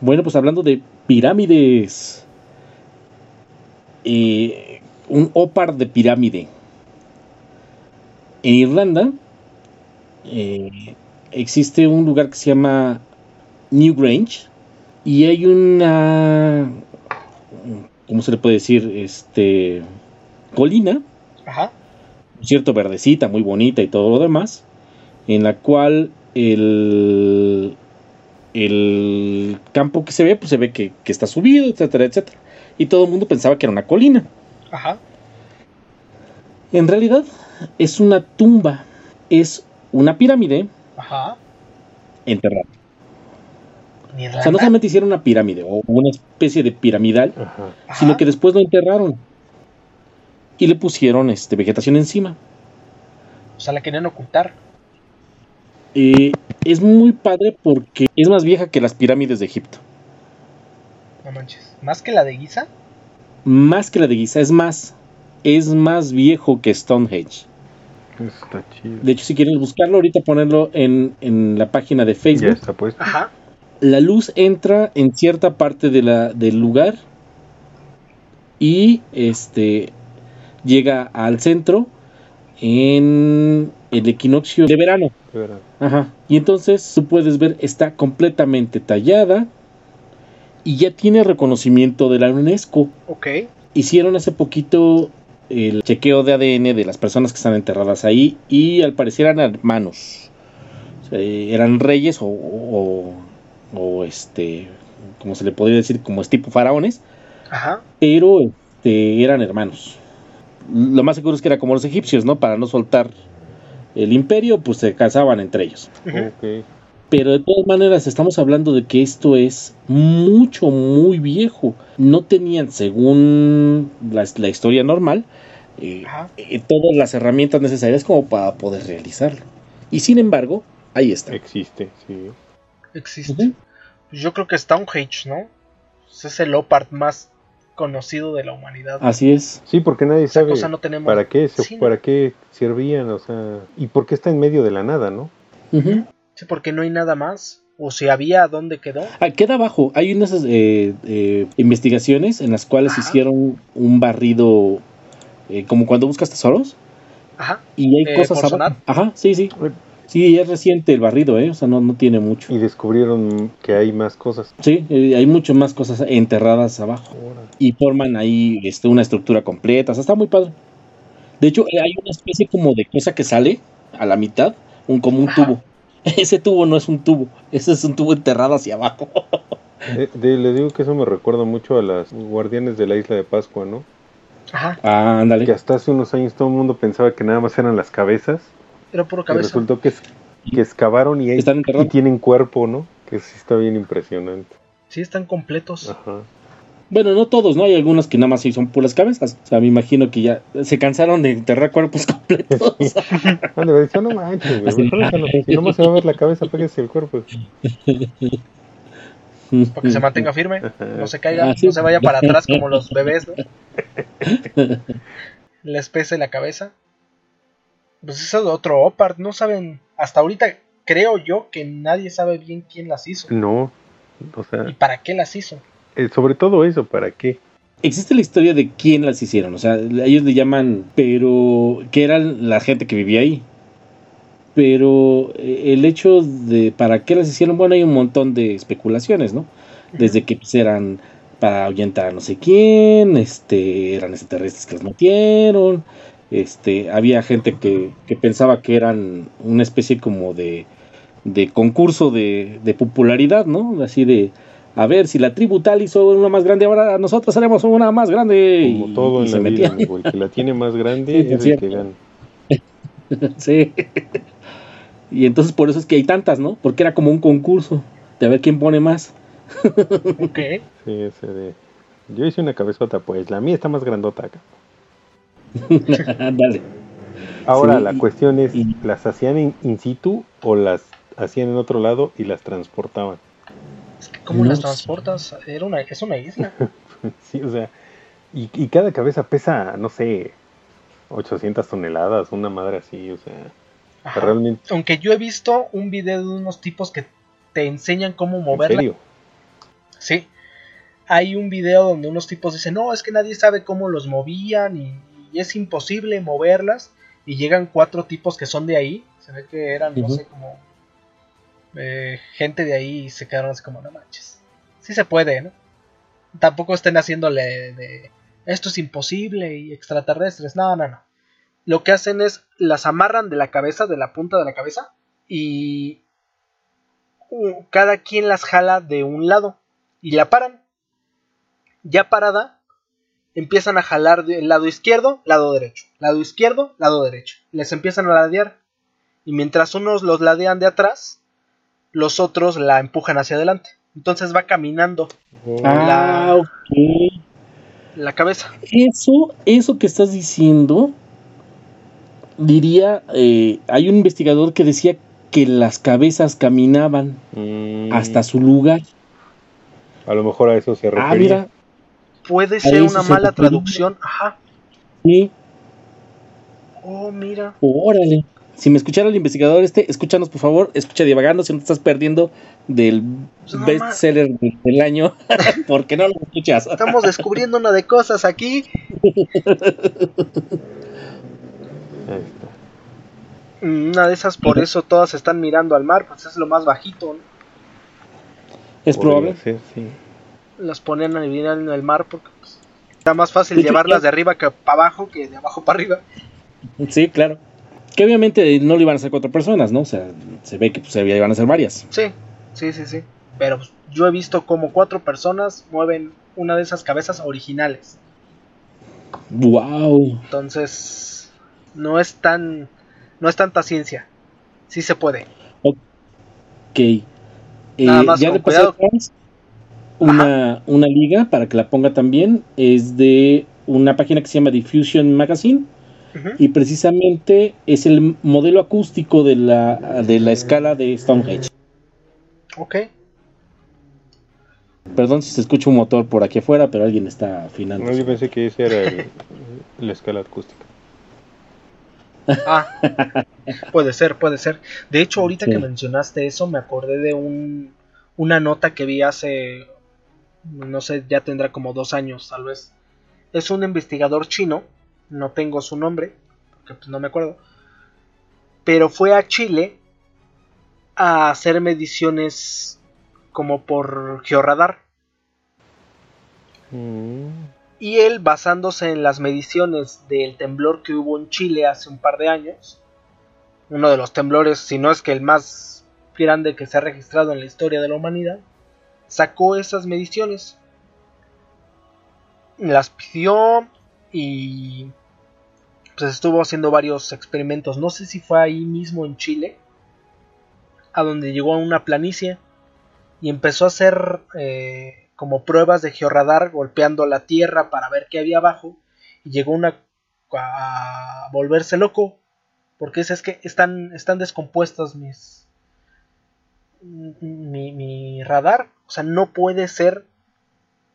Bueno, pues hablando de pirámides eh, un ópar de pirámide. En Irlanda eh, existe un lugar que se llama Newgrange y hay una, ¿cómo se le puede decir? Este, colina, Ajá. cierto verdecita, muy bonita y todo lo demás, en la cual el, el campo que se ve, pues se ve que, que está subido, etcétera, etcétera y todo el mundo pensaba que era una colina. Ajá. En realidad es una tumba, es una pirámide Ajá. enterrada. O sea, no solamente hicieron una pirámide o una especie de piramidal, sino que después lo enterraron y le pusieron este, vegetación encima. O sea, la querían ocultar. Eh, es muy padre porque es más vieja que las pirámides de Egipto. No manches. ¿Más que la de Giza? Más que la de Giza, es más. es más viejo que Stonehenge. Está chido. De hecho, si quieren buscarlo ahorita, ponerlo en, en la página de Ya Facebook. está puesto. Ajá. La luz entra en cierta parte de la, del lugar y este llega al centro en el equinoccio de verano. De verdad. Ajá. Y entonces tú puedes ver, está completamente tallada y ya tiene reconocimiento de la UNESCO. Ok. Hicieron hace poquito el chequeo de ADN de las personas que están enterradas ahí y al parecer eran hermanos. O sea, eran reyes o, o, o, este, como se le podría decir, como es tipo faraones, Ajá. pero este, eran hermanos. Lo más seguro es que era como los egipcios, ¿no? Para no soltar el imperio, pues se casaban entre ellos. Pero de todas maneras estamos hablando de que esto es mucho, muy viejo. No tenían, según la, la historia normal, eh, eh, todas las herramientas necesarias como para poder realizarlo. Y sin embargo, ahí está. Existe, sí. Existe. Yo creo que Stonehenge, ¿no? Pues es el Opart más conocido de la humanidad. Así es. Sí, porque nadie Esa sabe cosa no tenemos. para qué se- Sí, ¿no? para qué servían, o sea, y por qué está en medio de la nada, ¿no? Sí, porque no hay nada más. O si había, ¿dónde quedó? Ah, queda abajo. Hay unas eh, eh, investigaciones en las cuales Ajá. hicieron un barrido eh, como cuando buscas tesoros. Ajá. Y hay Eh, cosas ¿por abajo. Ajá, sí, sí. Sí, es reciente el barrido, ¿eh? O sea, no, no tiene mucho. Y descubrieron que hay más cosas. Sí, eh, hay mucho más cosas enterradas abajo. Y forman ahí este, una estructura completa. O sea, está muy padre. De hecho, eh, hay una especie como de cosa que sale a la mitad, un, como un Ajá. tubo. Ese tubo no es un tubo, ese es un tubo enterrado hacia abajo. Eh, de- le digo que eso me recuerda mucho a las guardianes de la isla de Pascua, ¿no? Ajá. Ah, Que ándale. hasta hace unos años todo el mundo pensaba que nada más eran las cabezas. Era puro Y cabeza. resultó que, es- que excavaron y, Están y tienen cuerpo, ¿no? Que sí está bien impresionante. Sí, están completos. Ajá. Bueno, no todos, ¿no? Hay algunos que nada más sí son puras cabezas. O sea, me imagino que ya se cansaron de enterrar cuerpos completos. Ande, no manches, güey. Así. mejor déjalo. Si nomás se va a ver la cabeza, pégase el cuerpo. Para que se mantenga firme. No se caiga. Ah, sí. No se vaya para atrás como los bebés, ¿no? Les pese la cabeza. Pues eso es otro Opart. No saben. Hasta ahorita creo yo que nadie sabe bien quién las hizo. No. O ¿Y sea, para qué las hizo? eh, sobre todo eso, ¿para qué? Existe la historia de quién las hicieron. O sea, ellos le llaman, pero que eran la gente que vivía ahí. Pero eh, el hecho de para qué las hicieron, bueno, hay un montón de especulaciones, ¿no? Desde que pues, eran para ahuyentar a no sé quién, este, eran extraterrestres que los metieron, este, había gente que, que pensaba que eran una especie como de, de concurso de, de popularidad, ¿no? Así de, a ver, si la tribu tal hizo una más grande, ahora nosotros haremos una más grande. Como y- todo y en se la vida, amigo. El que la tiene más grande Sí, es el que gana. sí. Y entonces por eso es que hay tantas, ¿no? Porque era como un concurso de a ver quién pone más. Ok. Sí, ese de... Yo hice una cabezota, pues. La mía está más grandota acá. Dale. Ahora, Sí, la y- cuestión es, y- ¿las hacían in, in situ o las hacían en otro lado y las transportaban? Es que ¿Cómo No las sé. transportas? Era una, es una isla. sí, o sea, y, y cada cabeza pesa, no sé, 800 toneladas, una madre así, o sea, Ajá. realmente, Aunque yo he visto un video de unos tipos que te enseñan cómo en moverla. serio. Sí. Hay un video donde unos tipos dicen, no, es que nadie sabe cómo los movían y, y es imposible moverlas. Y llegan cuatro tipos que son de ahí. Se ve que eran, no sé, como eh, gente de ahí y se quedaron así como, no manches. Sí se puede, ¿no? Tampoco estén haciéndole de, esto es imposible y extraterrestres. No, no, no. Lo que hacen es, las amarran de la cabeza, de la punta de la cabeza. Y cada quien las jala de un lado y la paran. Ya parada, empiezan a jalar del lado izquierdo, lado derecho, lado izquierdo, lado derecho. Les empiezan a ladear. Y mientras unos los ladean de atrás, los otros la empujan hacia adelante. Entonces va caminando Oh, Ah, ok. la cabeza. Eso, eso que estás diciendo, diría, eh, hay un investigador que decía que las cabezas caminaban mm, hasta su lugar. A lo mejor a eso se refería. Ah, mira, Puede ser una se mala traducción. Ajá. Sí. Oh, mira. Órale. Si me escuchara el investigador este, escúchanos por favor, escucha divagando si no te estás perdiendo del Pues no best seller del año, porque no lo escuchas. Estamos descubriendo una de cosas aquí. Ahí está. Una de esas, por eso todas están mirando al mar, pues es lo más bajito. ¿no? Es probable. Ser, sí. Las ponen a vivir en el mar porque pues, está más fácil llevarlas de arriba que para abajo que de abajo para arriba. Sí, claro. Que obviamente no lo iban a hacer cuatro personas, ¿no? O sea, se ve que pues, se iban a hacer varias. Sí, sí, sí, sí. Pero pues, yo he visto como cuatro personas mueven una de esas cabezas originales. ¡Wow! Entonces, no es tan. No es tanta ciencia. Sí se puede. Ok. Eh, Nada más ya con cuidado. a Franz una, una liga para que la ponga también. Es de una página que se llama Diffusion Magazine. Y precisamente es el modelo acústico de la, de la escala de Stonehenge. Ok. Perdón si se escucha un motor por aquí afuera, pero alguien está afinando. No, yo pensé que esa era el- la escala acústica. Ah, puede ser, puede ser. De hecho, ahorita Sí. que mencionaste eso, me acordé de un, una nota que vi hace, no sé, ya tendrá como dos años, tal vez. Es un investigador chino, no tengo su nombre, porque pues no me acuerdo, pero fue a Chile a hacer mediciones como por georradar. Mm, Y él, basándose en las mediciones del temblor que hubo en Chile hace un par de años, uno de los temblores, si no es que el más grande que se ha registrado en la historia de la humanidad, sacó esas mediciones, las pidió y pues estuvo haciendo varios experimentos. No sé si fue ahí mismo en Chile, a donde llegó a una planicie y empezó a hacer eh, como pruebas de georradar golpeando la tierra para ver qué había abajo y llegó una a volverse loco porque es, es que están están descompuestos mis mi, mi radar o sea no puede ser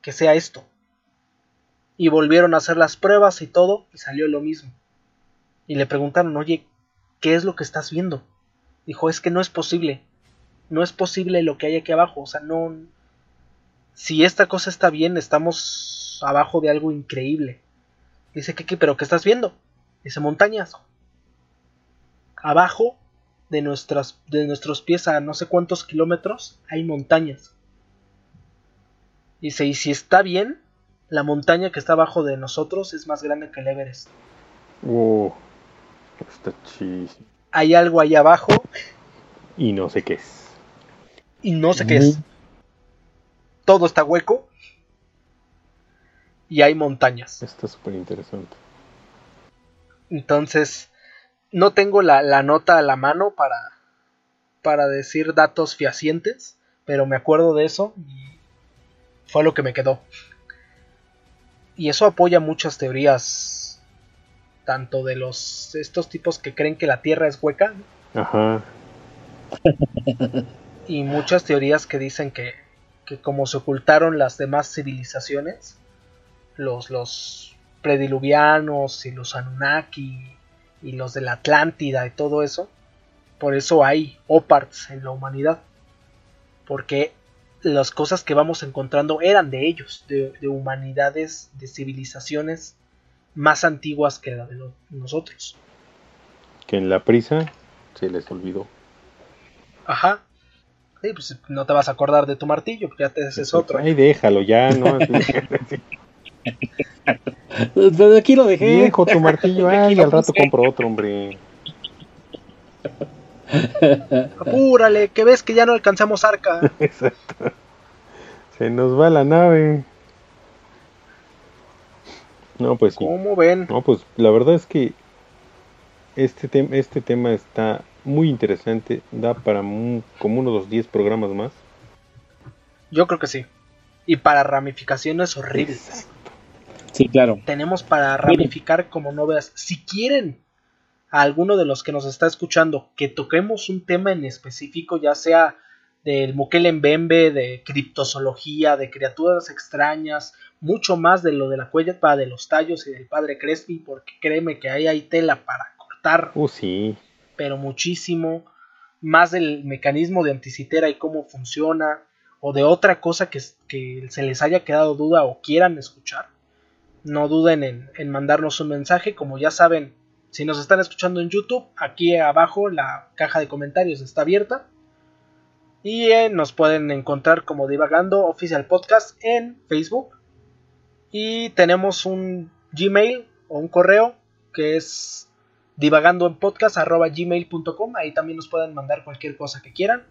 que sea esto y volvieron a hacer las pruebas y todo y salió lo mismo y le preguntaron oye qué es lo que estás viendo dijo es que no es posible no es posible lo que hay aquí abajo o sea no si esta cosa está bien, estamos abajo de algo increíble. Dice que, ¿qué? ¿Pero qué estás viendo? Dice montañas. Abajo de, nuestras, de nuestros pies a no sé cuántos kilómetros hay montañas. Dice, y si está bien, la montaña que está abajo de nosotros es más grande que el Everest. oh, está chis. Hay algo ahí abajo Y no sé qué es. y no sé qué es. Todo está hueco y hay montañas. Está súper interesante. Entonces, no tengo la, la nota a la mano para, para decir datos fehacientes, pero me acuerdo de eso y fue lo que me quedó. Y eso apoya muchas teorías, tanto de los estos tipos que creen que la Tierra es hueca Ajá. y muchas teorías que dicen que, que como se ocultaron las demás civilizaciones, los, los prediluvianos y los Anunnaki y los de la Atlántida y todo eso, por eso hay oparts en la humanidad, porque las cosas que vamos encontrando eran de ellos, de, de humanidades, de civilizaciones más antiguas que la de lo- nosotros. Que en la prisa se les olvidó. Ajá. Sí, pues no te vas a acordar de tu martillo, ya te ese es otro. Ay, déjalo ya, ¿no? Pero aquí lo dejé. Viejo tu martillo, ay, al rato compro otro, hombre. Apúrale, que ves que ya no alcanzamos arca. Exacto. Se nos va la nave. No, pues sí. ¿Cómo ven? No, pues la verdad es que este, tem- este tema está muy interesante. Da para como unos 10 programas más. Yo creo que sí. Y para ramificaciones horribles. Sí, claro. Tenemos para ramificar como no veas. Si quieren a alguno de los que nos está escuchando que toquemos un tema en específico, ya sea del Mbembe, de criptozoología, de criaturas extrañas, mucho más de lo de la cuella de los tallos y del padre Crespi, porque créeme que ahí hay tela para cortar. Uh, sí. Pero muchísimo. Más del mecanismo de anticitera y cómo funciona, o de otra cosa que, que se les haya quedado duda o quieran escuchar. No duden en, en mandarnos un mensaje, como ya saben, si nos están escuchando en YouTube, aquí abajo la caja de comentarios está abierta. Y eh, nos pueden encontrar como Divagando Oficial Podcast en Facebook. Y tenemos un Gmail o un correo que es divagando en. Ahí también nos pueden mandar cualquier cosa que quieran.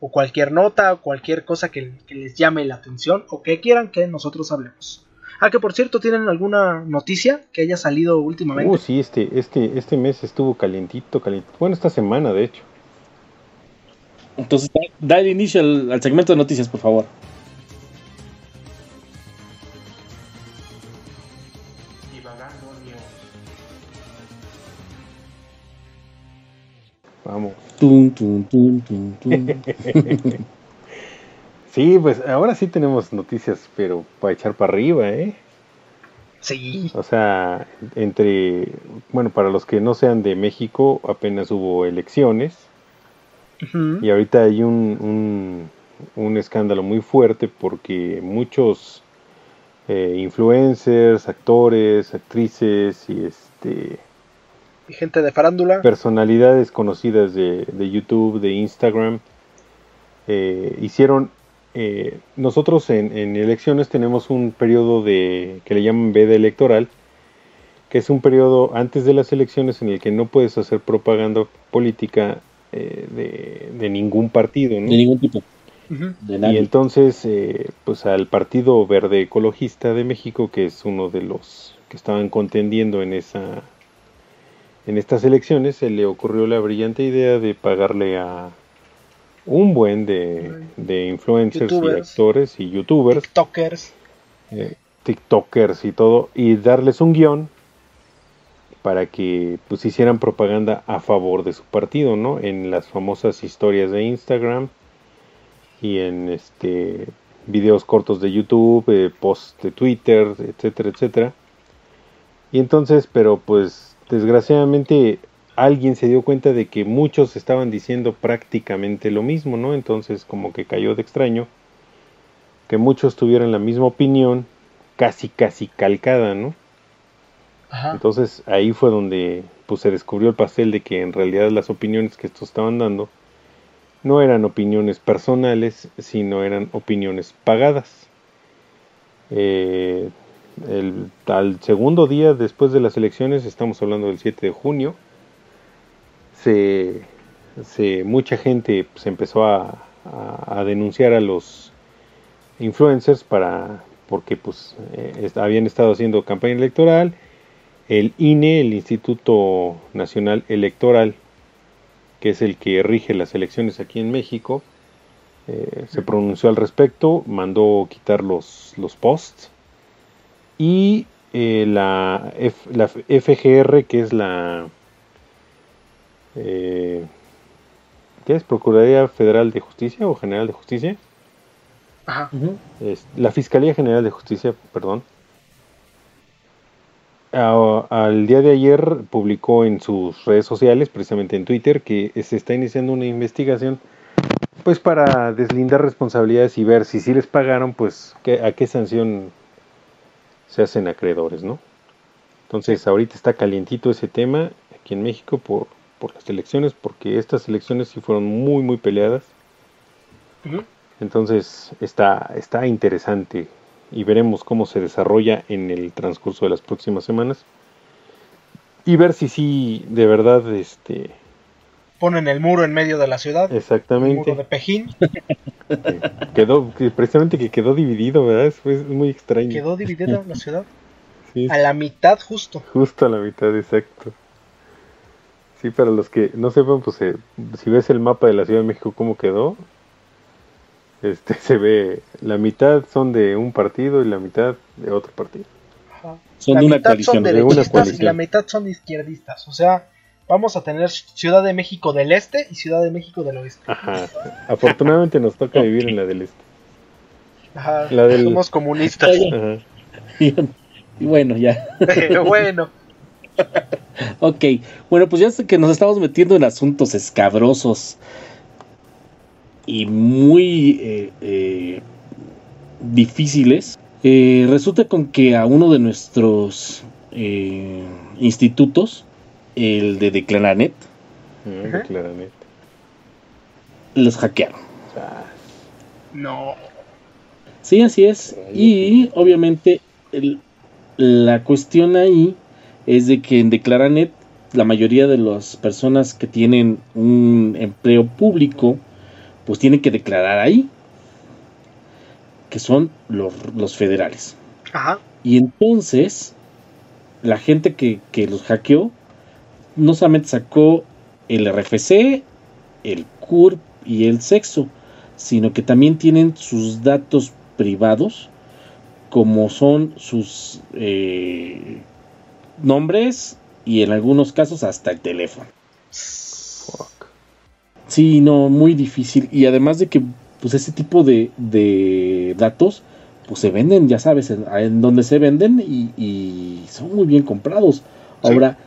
O cualquier nota o cualquier cosa que, que les llame la atención o que quieran que nosotros hablemos. Ah, que por cierto, ¿tienen alguna noticia que haya salido últimamente? Uh, sí, este, este, este mes estuvo calientito, calientito. Bueno, esta semana, de hecho. Entonces, da el inicio al, segmento de noticias, por favor. Vamos. Tum, tum, tum, tum, tum. Sí, pues ahora sí tenemos noticias, pero para echar para arriba, ¿eh? Sí. O sea, entre, bueno, para los que no sean de México, apenas hubo elecciones. Y ahorita hay un, un, escándalo muy fuerte porque muchos eh, influencers, actores, actrices y este... Y gente de farándula. Personalidades conocidas de, de YouTube, de Instagram, eh, hicieron eh, nosotros en, elecciones tenemos un periodo de que le llaman veda electoral, que es un periodo antes de las elecciones en el que no puedes hacer propaganda política eh, de, ningún partido, De ningún tipo. y entonces, eh, pues al Partido Verde Ecologista de México, que es uno de los que estaban contendiendo en esa en estas elecciones, se le ocurrió la brillante idea de pagarle a un buen de, influencers y actores y youtubers. TikTokers. Eh, TikTokers y todo. Y darles un guion para que pues hicieran propaganda a favor de su partido, ¿no? En las famosas historias de Instagram y en este videos cortos de YouTube, eh, posts de Twitter, etcétera, etcétera. Y entonces, pero pues desgraciadamente alguien se dio cuenta de que muchos estaban diciendo prácticamente lo mismo, ¿no? Entonces como que cayó de extraño que muchos tuvieran la misma opinión, casi casi calcada, ¿no? Entonces ahí fue donde pues se descubrió el pastel de que en realidad las opiniones que estos estaban dando no eran opiniones personales, sino eran opiniones pagadas. Eh, el, al segundo día después de las elecciones, estamos hablando del 7 de junio, se, mucha gente se pues, empezó a, denunciar a los influencers para porque pues eh, habían estado haciendo campaña electoral el INE el Instituto Nacional Electoral que es el que rige las elecciones aquí en México eh, se pronunció al respecto mandó quitar los, los posts y eh, la, la FGR que es la eh, ¿qué es? Procuraduría Federal de Justicia o General de Justicia. Ajá. la Fiscalía General de Justicia, perdón. al día de ayer publicó en sus redes sociales, precisamente en Twitter, que se está iniciando una investigación pues para deslindar responsabilidades y ver si sí les pagaron, pues a qué sanción se hacen acreedores, ¿no? Entonces ahorita está calientito ese tema aquí en México por por las elecciones, porque estas elecciones sí fueron muy, muy peleadas. Entonces está, está interesante y veremos cómo se desarrolla en el transcurso de las próximas semanas. Y ver si sí, de verdad, este... Ponen el muro en medio de la ciudad. Exactamente. El muro de Pejín. quedó, precisamente que quedó dividido, ¿verdad? Fue muy extraño. Quedó dividida la ciudad. A la mitad justo. Justo a la mitad, exacto. Sí, para los que no sepan, pues eh, si ves el mapa de la Ciudad de México cómo quedó, este se ve la mitad son de un partido y la mitad de otro partido. Son de una coalición, de, una coalición. y la mitad son izquierdistas, o sea, vamos a tener Ciudad de México del Este y Ciudad de México del Oeste. Ajá. Afortunadamente nos toca vivir en la del este. Ajá. La del- Somos comunistas. Ajá. Y bueno, ya. bueno, Ok, bueno, pues ya sé que nos estamos metiendo en asuntos escabrosos y muy eh, eh, difíciles. Eh, resulta con que a uno de nuestros eh, institutos, el de Declaranet, Ajá. claramente. los hackearon. No. Sí, así es. Y obviamente el- la cuestión ahí es de que en Declaranet la mayoría de las personas que tienen un empleo público pues tienen que declarar ahí que son los, los federales. Ajá. Y entonces la gente que, que los hackeó no solamente sacó el RFC, el CURP y el sexo, sino que también tienen sus datos privados, como son sus eh, nombres y en algunos casos hasta el teléfono. fuck. Sí, no, muy difícil. Y además de que, pues ese tipo de, de datos, pues se venden, ya sabes, en, en donde se venden y, y son muy bien comprados. Sí. Ahora,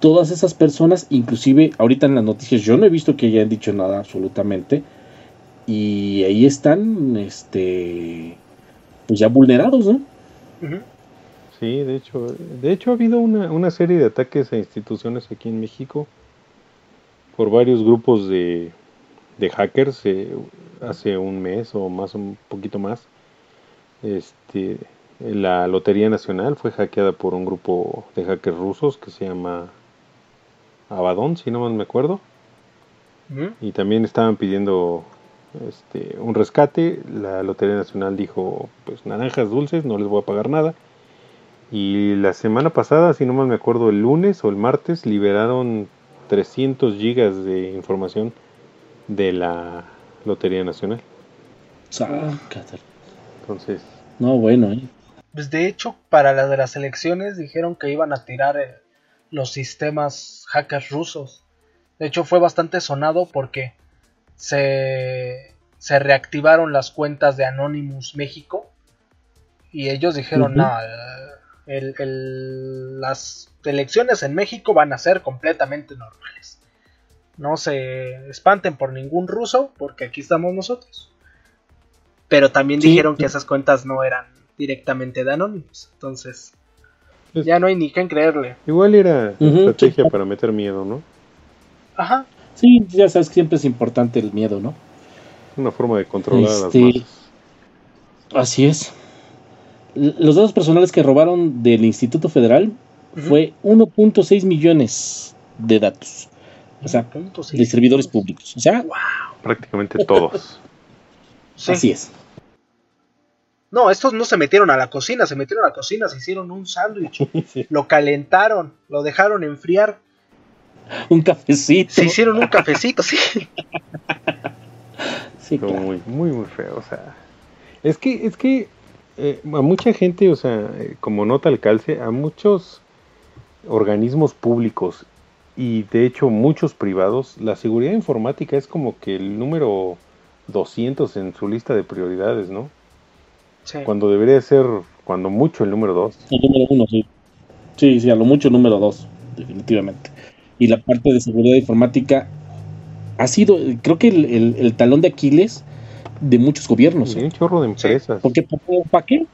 todas esas personas, inclusive ahorita en las noticias, yo no he visto que hayan dicho nada absolutamente. Y ahí están, este, pues ya vulnerados, ¿no? Ujú. Sí, de hecho, de hecho ha habido una, una serie de ataques a instituciones aquí en México por varios grupos de, de hackers eh, hace un mes o más un poquito más. Este, la Lotería Nacional fue hackeada por un grupo de hackers rusos que se llama Abaddon, si no mal me acuerdo. Y también estaban pidiendo este, un rescate. La Lotería Nacional dijo, pues naranjas dulces, no les voy a pagar nada. Y la semana pasada, si no mal me acuerdo, el lunes o el martes, liberaron 300 gigas de información de la Lotería Nacional. Sácate. Entonces, No, bueno, ¿eh? Pues de hecho, para las de las elecciones dijeron que iban a tirar eh, los sistemas hackers rusos. De hecho, fue bastante sonado porque se, se reactivaron las cuentas de Anonymous México y ellos dijeron, Ujú. no, eh, el- el- las elecciones en México van a ser completamente normales. No se espanten por ningún ruso porque aquí estamos nosotros. Pero también Sí. dijeron que esas cuentas no eran directamente de Anonymous. Entonces, pues, ya no hay ni qué creerle. igual era Ujú, estrategia sí. para meter miedo, ¿no? Ajá. Sí, ya sabes que siempre es importante el miedo, ¿no? Una forma de controlar a las Este, masas. Así es. Los datos personales que robaron del Instituto Federal Ujú. fue 1.6 millones de datos. O sea, de servidores públicos. O sea, Prácticamente todos. Sí. así es. No, estos no se metieron a la cocina, se metieron a la cocina, se hicieron un sándwich, Sí. lo calentaron, lo dejaron enfriar, Un cafecito. se hicieron un cafecito, sí. Sí, claro. muy, muy, muy feo. O sea, es que, es que eh, a mucha gente, o sea, eh, como nota al calce, a muchos organismos públicos y de hecho muchos privados, la seguridad informática es como que el número 200 en su lista de prioridades, ¿no? Sí. Cuando debería ser, cuando mucho, el número 2. El número uno, sí. Sí, sí, a lo mucho número dos, definitivamente. Y la parte de seguridad informática ha sido, creo que el, el- el talón de Aquiles de muchos gobiernos. Y ¿eh? un chorro de empresas. ¿Por qué? ¿Por qué? ¿Para qué?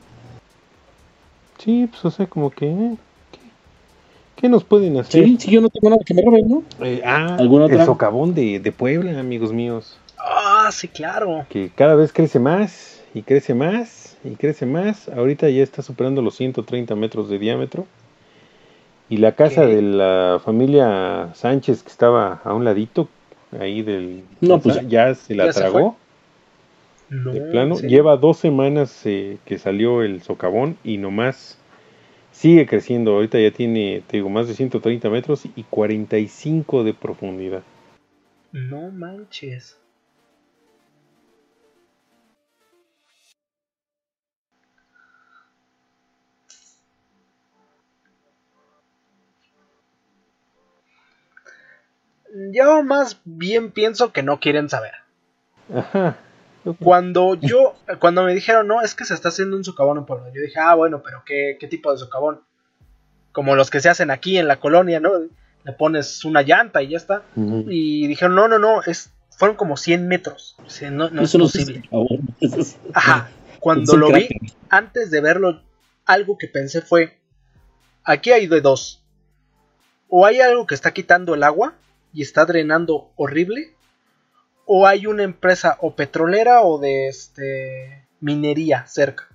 Sí, pues o sea, como que... ¿Qué, qué nos pueden hacer? Sí, sí, yo no tengo nada que me roben, ¿no? Eh, ah, ¿Alguna el socavón de, de Puebla, amigos míos. Ah, sí, claro. que cada vez crece más y crece más y crece más. Ahorita ya está superando los 130 metros de diámetro. Y la casa de la familia Sánchez que estaba a un ladito ahí del... No, pues ya se la ya se tragó No, de plano. Lleva dos semanas eh, que salió el socavón y nomás sigue creciendo. Ahorita ya tiene, te digo, más de 130 metros y 45 de profundidad. No manches. Yo más bien pienso que no quieren saber. Ajá. Cuando yo, cuando me dijeron, no, es que se está haciendo un socavón en Puebla, yo dije, ah, bueno, pero ¿qué, qué tipo de socavón? Como los que se hacen aquí en la colonia, ¿no? Le pones una llanta y ya está. Y dijeron, no, no, no, es, fueron como 100 metros. O sea, no, no es Eso no es posible. Eso es- Ajá. Cuando lo vi, antes de verlo, algo que pensé fue, aquí hay de dos. O hay algo que está quitando el agua y está drenando horrible, o hay una empresa o petrolera o de este minería cerca.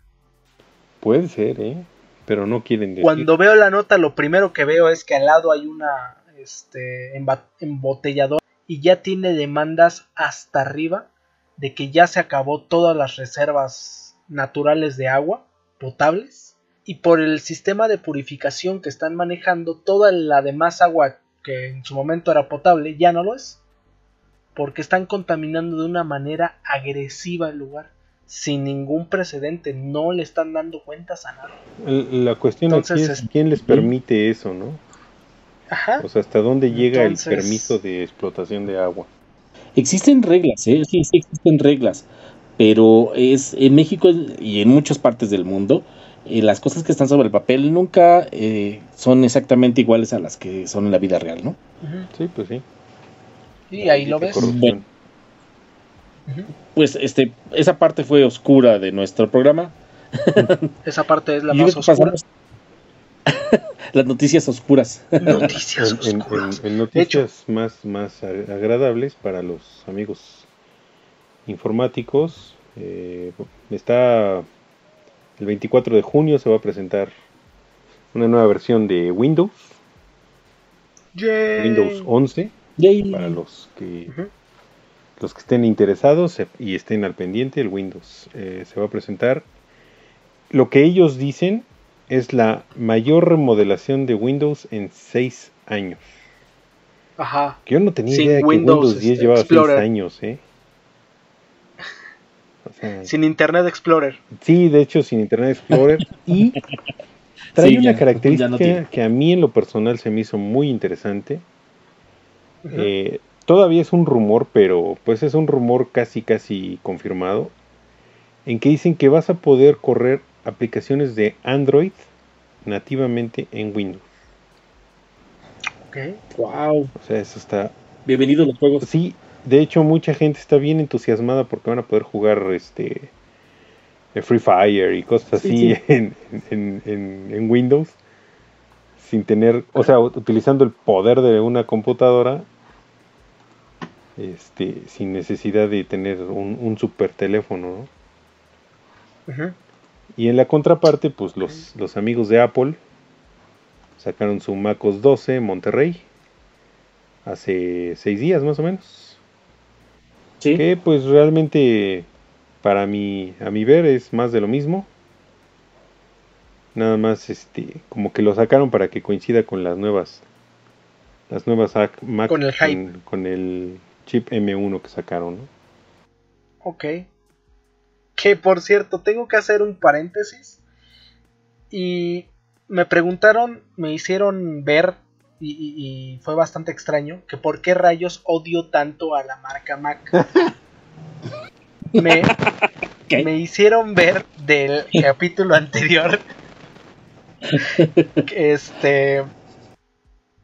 Puede ser, ¿eh? Pero no quieren decir. Cuando veo la nota, lo primero que veo es que al lado hay una este, embotelladora y ya tiene demandas hasta arriba de que ya se acabó todas las reservas naturales de agua potables y por el sistema de purificación que están manejando, toda la demás agua que en su momento era potable ya no lo es. Porque están contaminando de una manera agresiva el lugar, sin ningún precedente, no le están dando cuentas a nada. El- La cuestión aquí Entonces, es es- quién les permite eso, ¿no? Ajá. O sea, hasta dónde llega Entonces- el permiso de explotación de agua. Existen reglas, ¿eh? sí, sí existen reglas, pero es en México y en muchas partes del mundo eh, las cosas que están sobre el papel nunca eh, son exactamente iguales a las que son en la vida real, ¿no? Sí, pues sí. Y ahí lo ves. Ujú. Pues este, esa parte fue oscura de nuestro programa. Esa parte es la más oscura. pasamos las noticias oscuras. Noticias en- oscuras. en- en noticias más, más a- agradables para los amigos informáticos, eh, está el 24 de junio se va a presentar una nueva versión de Windows, Yay. Windows 11, Yay. para los que los que estén interesados y estén al pendiente, el Windows eh, se va a presentar. Lo que ellos dicen es la mayor remodelación de Windows en 6 años. Ajá. Que yo no tenía Sin idea de que Windows, Windows 10 este, llevaba 6 Explorer. años, ¿eh? O sea, Sin Internet Explorer. sí, de hecho, sin Internet Explorer. y trae Sí, una ya, característica ya no tiene. que a mí en lo personal se me hizo muy interesante. Eh, todavía es un rumor, pero pues es un rumor casi casi confirmado. En que dicen que vas a poder correr aplicaciones de Android nativamente en Windows. Ok. Wow. O sea, eso está. Bienvenidos los juegos. Sí, de hecho, mucha gente está bien entusiasmada porque van a poder jugar este eh, Free Fire y cosas Sí, así sí. En, en- en- en Windows. Sin tener, o sea, utilizando el poder de una computadora. Este, sin necesidad de tener un, un super teléfono, ¿no? Y en la contraparte, pues los, los amigos de Apple sacaron su MacOS 12 Monterrey hace seis días más o menos. Sí. Que pues realmente para mi, a mi ver es más de lo mismo. Nada más este como que lo sacaron para que coincida con las nuevas las nuevas Mac, Mac Con el hype. con, con el chip M1 que sacaron, ¿no? Ok. Que por cierto, tengo que hacer un paréntesis. Y me preguntaron, me hicieron ver, y, y- y fue bastante extraño, que por qué rayos odio tanto a la marca Mac. me, ¿Qué? me hicieron ver del capítulo anterior. que este.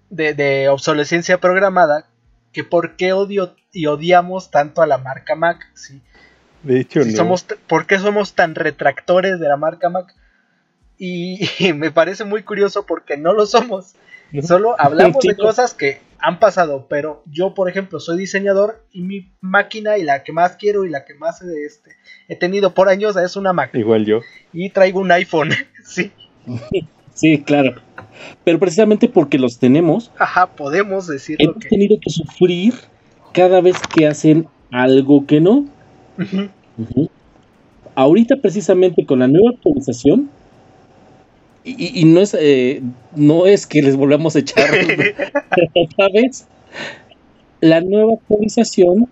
De, de obsolescencia programada. Que por qué odio y odiamos tanto a la marca Mac. Sí, De hecho, si no. somos ¿Por qué somos tan retractores de la marca Mac? Y, y me parece muy curioso porque no lo somos. ¿no? Solo hablamos de cosas que han pasado, pero yo, por ejemplo, soy diseñador y mi máquina y la que más quiero y la que más este, he tenido por años es una Mac. Igual yo. Y traigo un iPhone. sí, Sí, claro. Pero precisamente porque los tenemos, ajá, podemos decirlo hemos que. tenido que sufrir cada vez que hacen algo que no. Ahorita precisamente con la nueva actualización, y, no, es, eh, no es que les volvamos a echar otra vez, la nueva actualización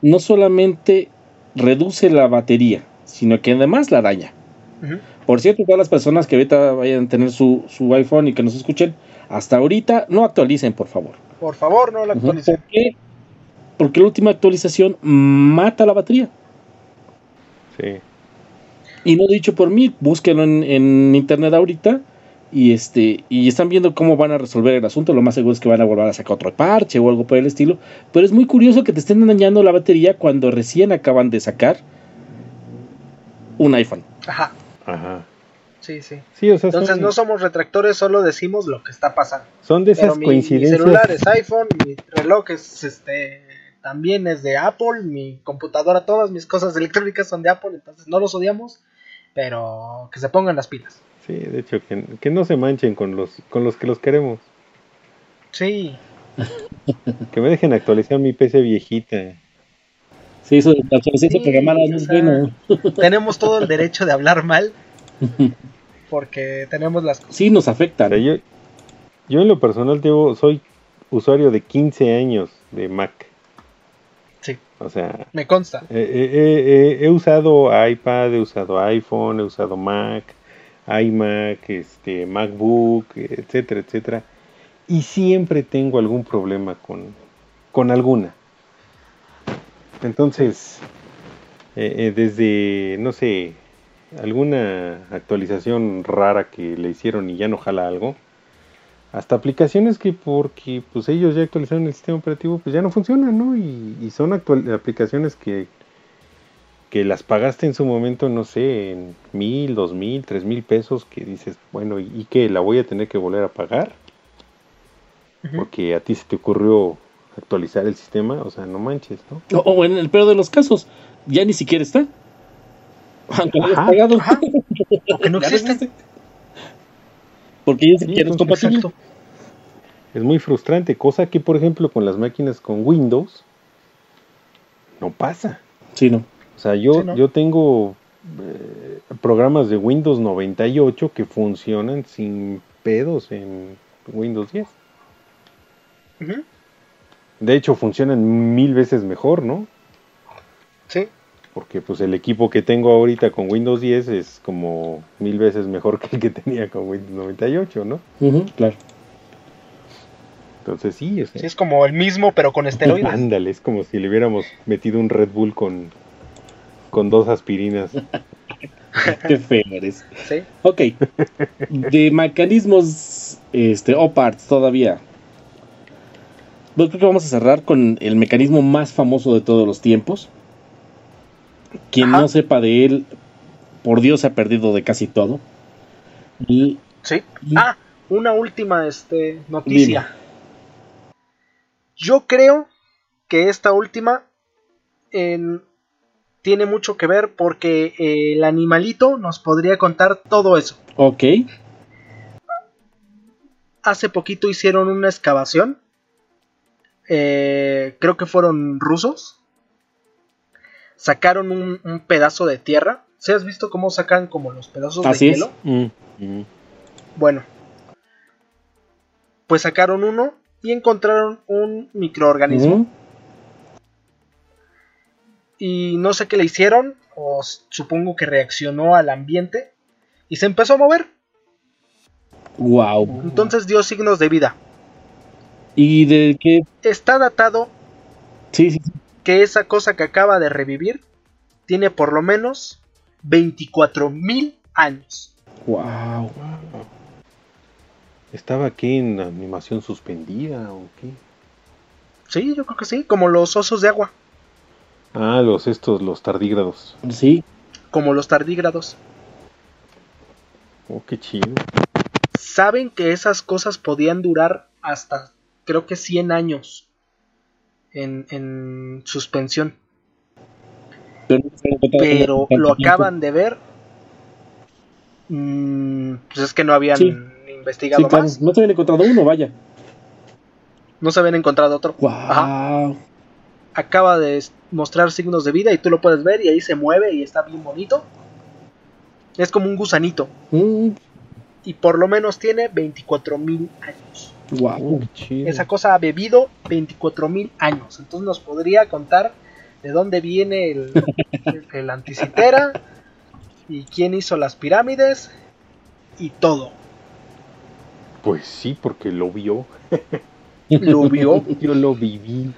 no solamente reduce la batería, sino que además la daña. ujú. Por cierto, todas las personas que ahorita vayan a tener su, su iPhone y que nos escuchen, hasta ahorita no actualicen, por favor. Por favor, no la actualicen. ¿Por qué? Porque la última actualización mata la batería. Sí. Y no dicho por mí, búsquenlo en, en internet ahorita y este y están viendo cómo van a resolver el asunto. Lo más seguro es que van a volver a sacar otro parche o algo por el estilo. Pero es muy curioso que te estén dañando la batería cuando recién acaban de sacar un iPhone. Ajá, Ajá. sí, sí. Sí, o sea, Entonces son, no somos retractores, solo decimos lo que está pasando. son de esas mi, mi coincidencias. celular es iPhone, mi reloj es este también es de Apple, mi computadora, todas mis cosas electrónicas son de Apple, entonces no los odiamos, pero que se pongan las pilas. Sí, de hecho, que, que no se manchen con los, con los que los queremos. Sí, Que me dejen actualizar mi PC viejita. Sí, programada no es bueno. tenemos todo el derecho de hablar mal porque tenemos las cosas. Sí, nos O afectan. sea, yo, yo en lo personal llevo, soy usuario de 15 años de Mac. Sí, O sea, me consta. eh, eh, eh, eh, he usado iPad, he usado iPhone, he usado Mac, iMac, este, MacBook, etcétera, etcétera. Y siempre tengo algún problema con, con alguna. Entonces, eh, eh, desde, no sé, alguna actualización rara que le hicieron y ya no jala algo, hasta aplicaciones que porque pues ellos ya actualizaron el sistema operativo, pues ya no funcionan, ¿no? Y, y son actual- aplicaciones que, que las pagaste en su momento, no sé, en mil, dos mil, tres mil pesos, que dices, bueno, ¿y, y qué? ¿La voy a tener que volver a pagar? Porque a ti se te ocurrió actualizar el sistema, o sea, no manches, ¿no? O, o en el peor de los casos, ya ni siquiera está. Aunque lo hayas pagado. Ajá. O que no existe. Porque ya ni siquiera es compatible. Exacto. Es muy frustrante, cosa que por ejemplo con las máquinas con Windows no pasa. Sí, no. O sea, yo, Sí, ¿no? yo tengo eh, programas de Windows 98 que funcionan sin pedos en Windows 10. Ujú. De hecho, funcionan mil veces mejor, ¿no? Sí, Porque pues el equipo que tengo ahorita con Windows 10 es como mil veces mejor que el que tenía con Windows 98, ¿no? Ujú, claro. Entonces sí, o sea, sí, es como el mismo, pero con esteroides. ándale, es como si le hubiéramos metido un Red Bull con, con dos aspirinas. Qué feo eres. Sí. Ok. De mecanismos este, o parts todavía. Creo que vamos a cerrar con el mecanismo más famoso de todos los tiempos. Quien Ajá. no sepa de él, por Dios se ha perdido de casi todo. Y Sí. Y- Ah, una última este, noticia. Yo creo que esta última en- tiene mucho que ver porque eh, el animalito nos podría contar todo eso. ok. Hace poquito hicieron una excavación. Eh, creo que fueron rusos. Sacaron un, un pedazo de tierra. ¿Se has visto cómo sacan como los pedazos Así de hielo? Mm, mm. Bueno, pues sacaron uno y encontraron un microorganismo. Ujú. Y no sé qué le hicieron, o supongo que reaccionó al ambiente y se empezó a mover. Wow. Entonces dio signos de vida. Y de qué. Está datado Sí, sí, sí. que esa cosa que acaba de revivir tiene por lo menos 24.000 años. Wow. ¿Estaba aquí en animación suspendida o qué? Sí, yo creo que sí, como los osos de agua, Ah, los estos, los tardígrados. Sí. como los tardígrados. Oh, qué chido. Saben que esas cosas podían durar hasta, creo que 100 años en, en suspensión. Pero, lo acaban de ver. Mm, pues es que no habían Sí. investigado Sí, claro. más. No se habían encontrado uno, vaya. No se habían encontrado otro. Wow. Ajá. Acaba de mostrar signos de vida y tú lo puedes ver y ahí se mueve y está bien bonito. Es como un gusanito. Mm, Y por lo menos tiene 24.000 años. Wow. Qué chido. Esa cosa ha bebido 24.000 años. Entonces nos podría contar de dónde viene el, el, el anticitera y quién hizo las pirámides y todo. Pues sí, porque lo vio. Lo vio. Yo lo viví.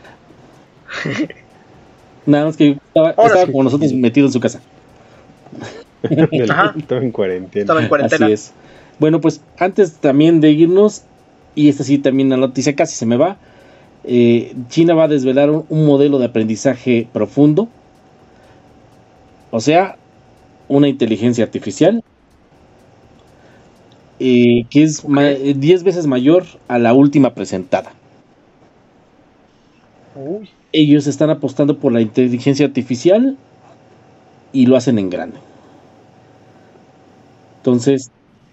Nada más que estaba, estaba sí. como nosotros metidos en su casa. Ajá. Estaba en cuarentena. Estaba en cuarentena. Así es. Bueno, pues antes también de irnos, y esta sí también la noticia casi se me va, eh, China va a desvelar un, un modelo de aprendizaje profundo, o sea, una inteligencia artificial eh, que es ma- eh, 10 veces mayor a la última presentada. Uy, Ellos están apostando por la inteligencia artificial y lo hacen en grande. Entonces,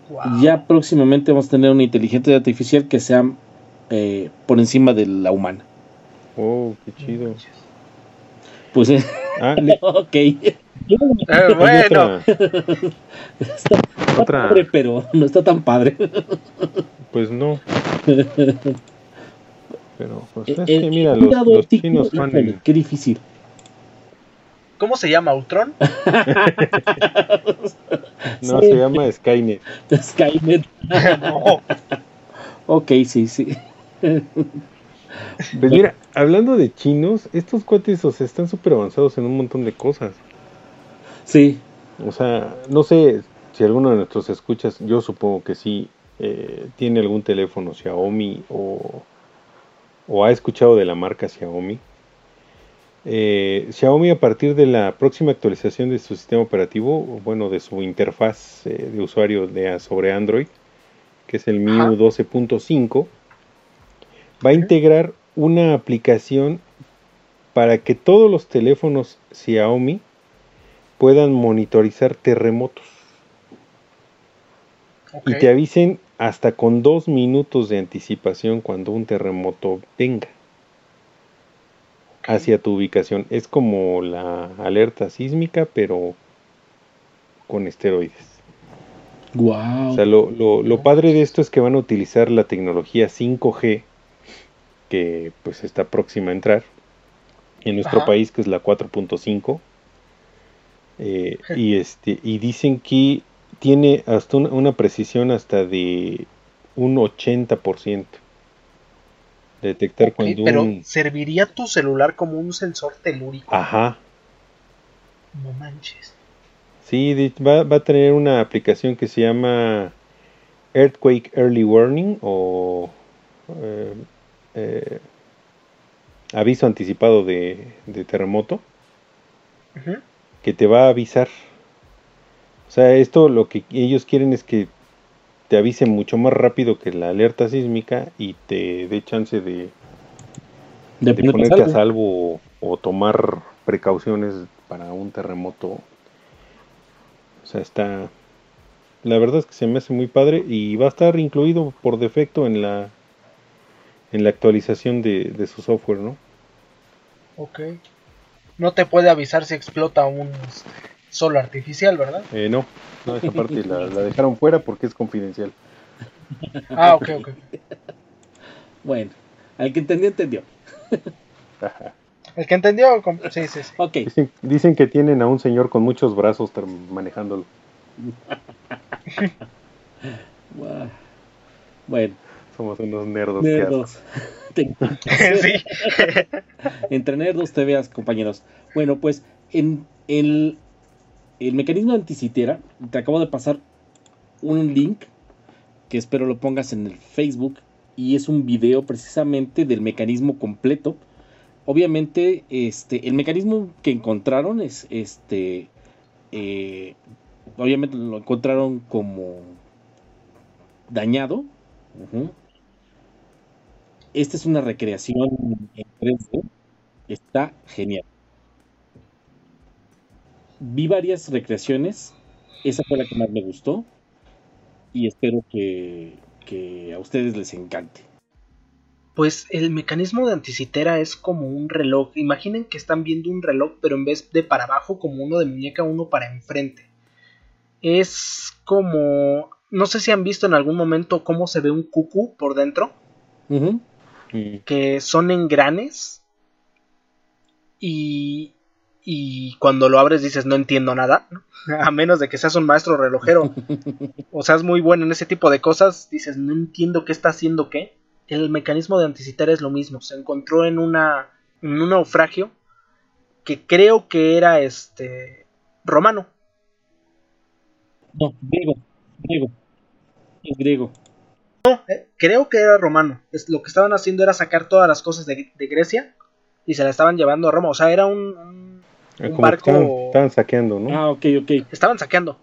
wow. ya próximamente vamos a tener una inteligencia artificial que sea eh, por encima de la humana. Oh, qué chido. Pues, eh, Ah, ok. Eh, bueno, otra, Está otra, padre, pero no está tan padre. pues no. Pero pues es El- que mira, los, los chinos van Qué difícil. ¿Cómo se llama Ultron? No, Sí. se llama Skynet. Skynet. No. Ok, sí, sí. Pues mira, hablando de chinos, estos cuates o sea, están súper avanzados en un montón de cosas. Sí. O sea, no sé si alguno de nuestros escuchas, yo supongo que sí, eh, tiene algún teléfono Xiaomi o, o ha escuchado de la marca Xiaomi. Eh, Xiaomi a partir de la próxima actualización de su sistema operativo, o bueno, de su interfaz eh, de usuario de, sobre Android, que es el. MIUI 12.5, va a integrar una aplicación para que todos los teléfonos Xiaomi puedan monitorizar terremotos. Y te avisen hasta con dos minutos de anticipación cuando un terremoto venga hacia tu ubicación. Es como la alerta sísmica, pero con esteroides. Wow. O sea, lo, lo- lo padre de esto es que van a utilizar la tecnología 5G, que pues está próxima a entrar en nuestro Ajá. país, que es la 4.5. Eh, y este y dicen que tiene hasta una, una precisión hasta de un 80% de detectar Ok, cuando pero un ¿serviría tu celular como un sensor telúrico? ajá No manches. Sí, va, va a tener una aplicación que se llama Earthquake Early Warning o eh, eh, aviso anticipado de, de terremoto que te va a avisar. O sea, esto lo que ellos quieren es que te avise mucho más rápido que la alerta sísmica y te dé chance de, De de ponerte a salvo. salvo o, o tomar precauciones para un terremoto. O sea, está... La verdad es que se me hace muy padre y va a estar incluido por defecto en la en la actualización de, de su software, ¿no? Ok. No te puede avisar si explota un sol artificial, ¿verdad? Eh, no, no, esa parte la, la dejaron fuera porque es confidencial. Ah, ok, ok. Bueno, al que entendió, entendió. El que entendió, sí, sí, sí. Ok. Dicen, dicen que tienen a un señor con muchos brazos manejándolo. Bueno, Somos unos nerdos. nerdos. Sí. Entre nerdos te veas, compañeros. Bueno, pues en el, el mecanismo anticitera, te acabo de pasar un link que espero lo pongas en el Facebook y es un video precisamente del mecanismo completo. Obviamente, este, el mecanismo que encontraron es este, eh, obviamente lo encontraron como dañado. Esta es una recreación en 3D. Está genial. Vi varias recreaciones. Esa fue la que más me gustó. Y espero que, que a ustedes les encante. Pues el mecanismo de anticitera es como un reloj. Imaginen que están viendo un reloj, pero en vez de para abajo, como uno de muñeca, uno para enfrente. Es como. No sé si han visto en algún momento cómo se ve un cucú por dentro. Que son engranes y, y cuando lo abres dices no entiendo nada, ¿no? a menos de que seas un maestro relojero o seas muy bueno en ese tipo de cosas, dices no entiendo qué está haciendo qué. el mecanismo de Anticitera es lo mismo. Se encontró en una en un naufragio que creo que era este romano. No, griego, griego. Es griego. No, eh, creo que era romano. Es, lo que estaban haciendo era sacar todas las cosas de, de Grecia y se la estaban llevando a Roma. O sea, era un, un, un como que barco. Estaban, estaban saqueando, ¿no? Ah, ok, ok. Estaban saqueando.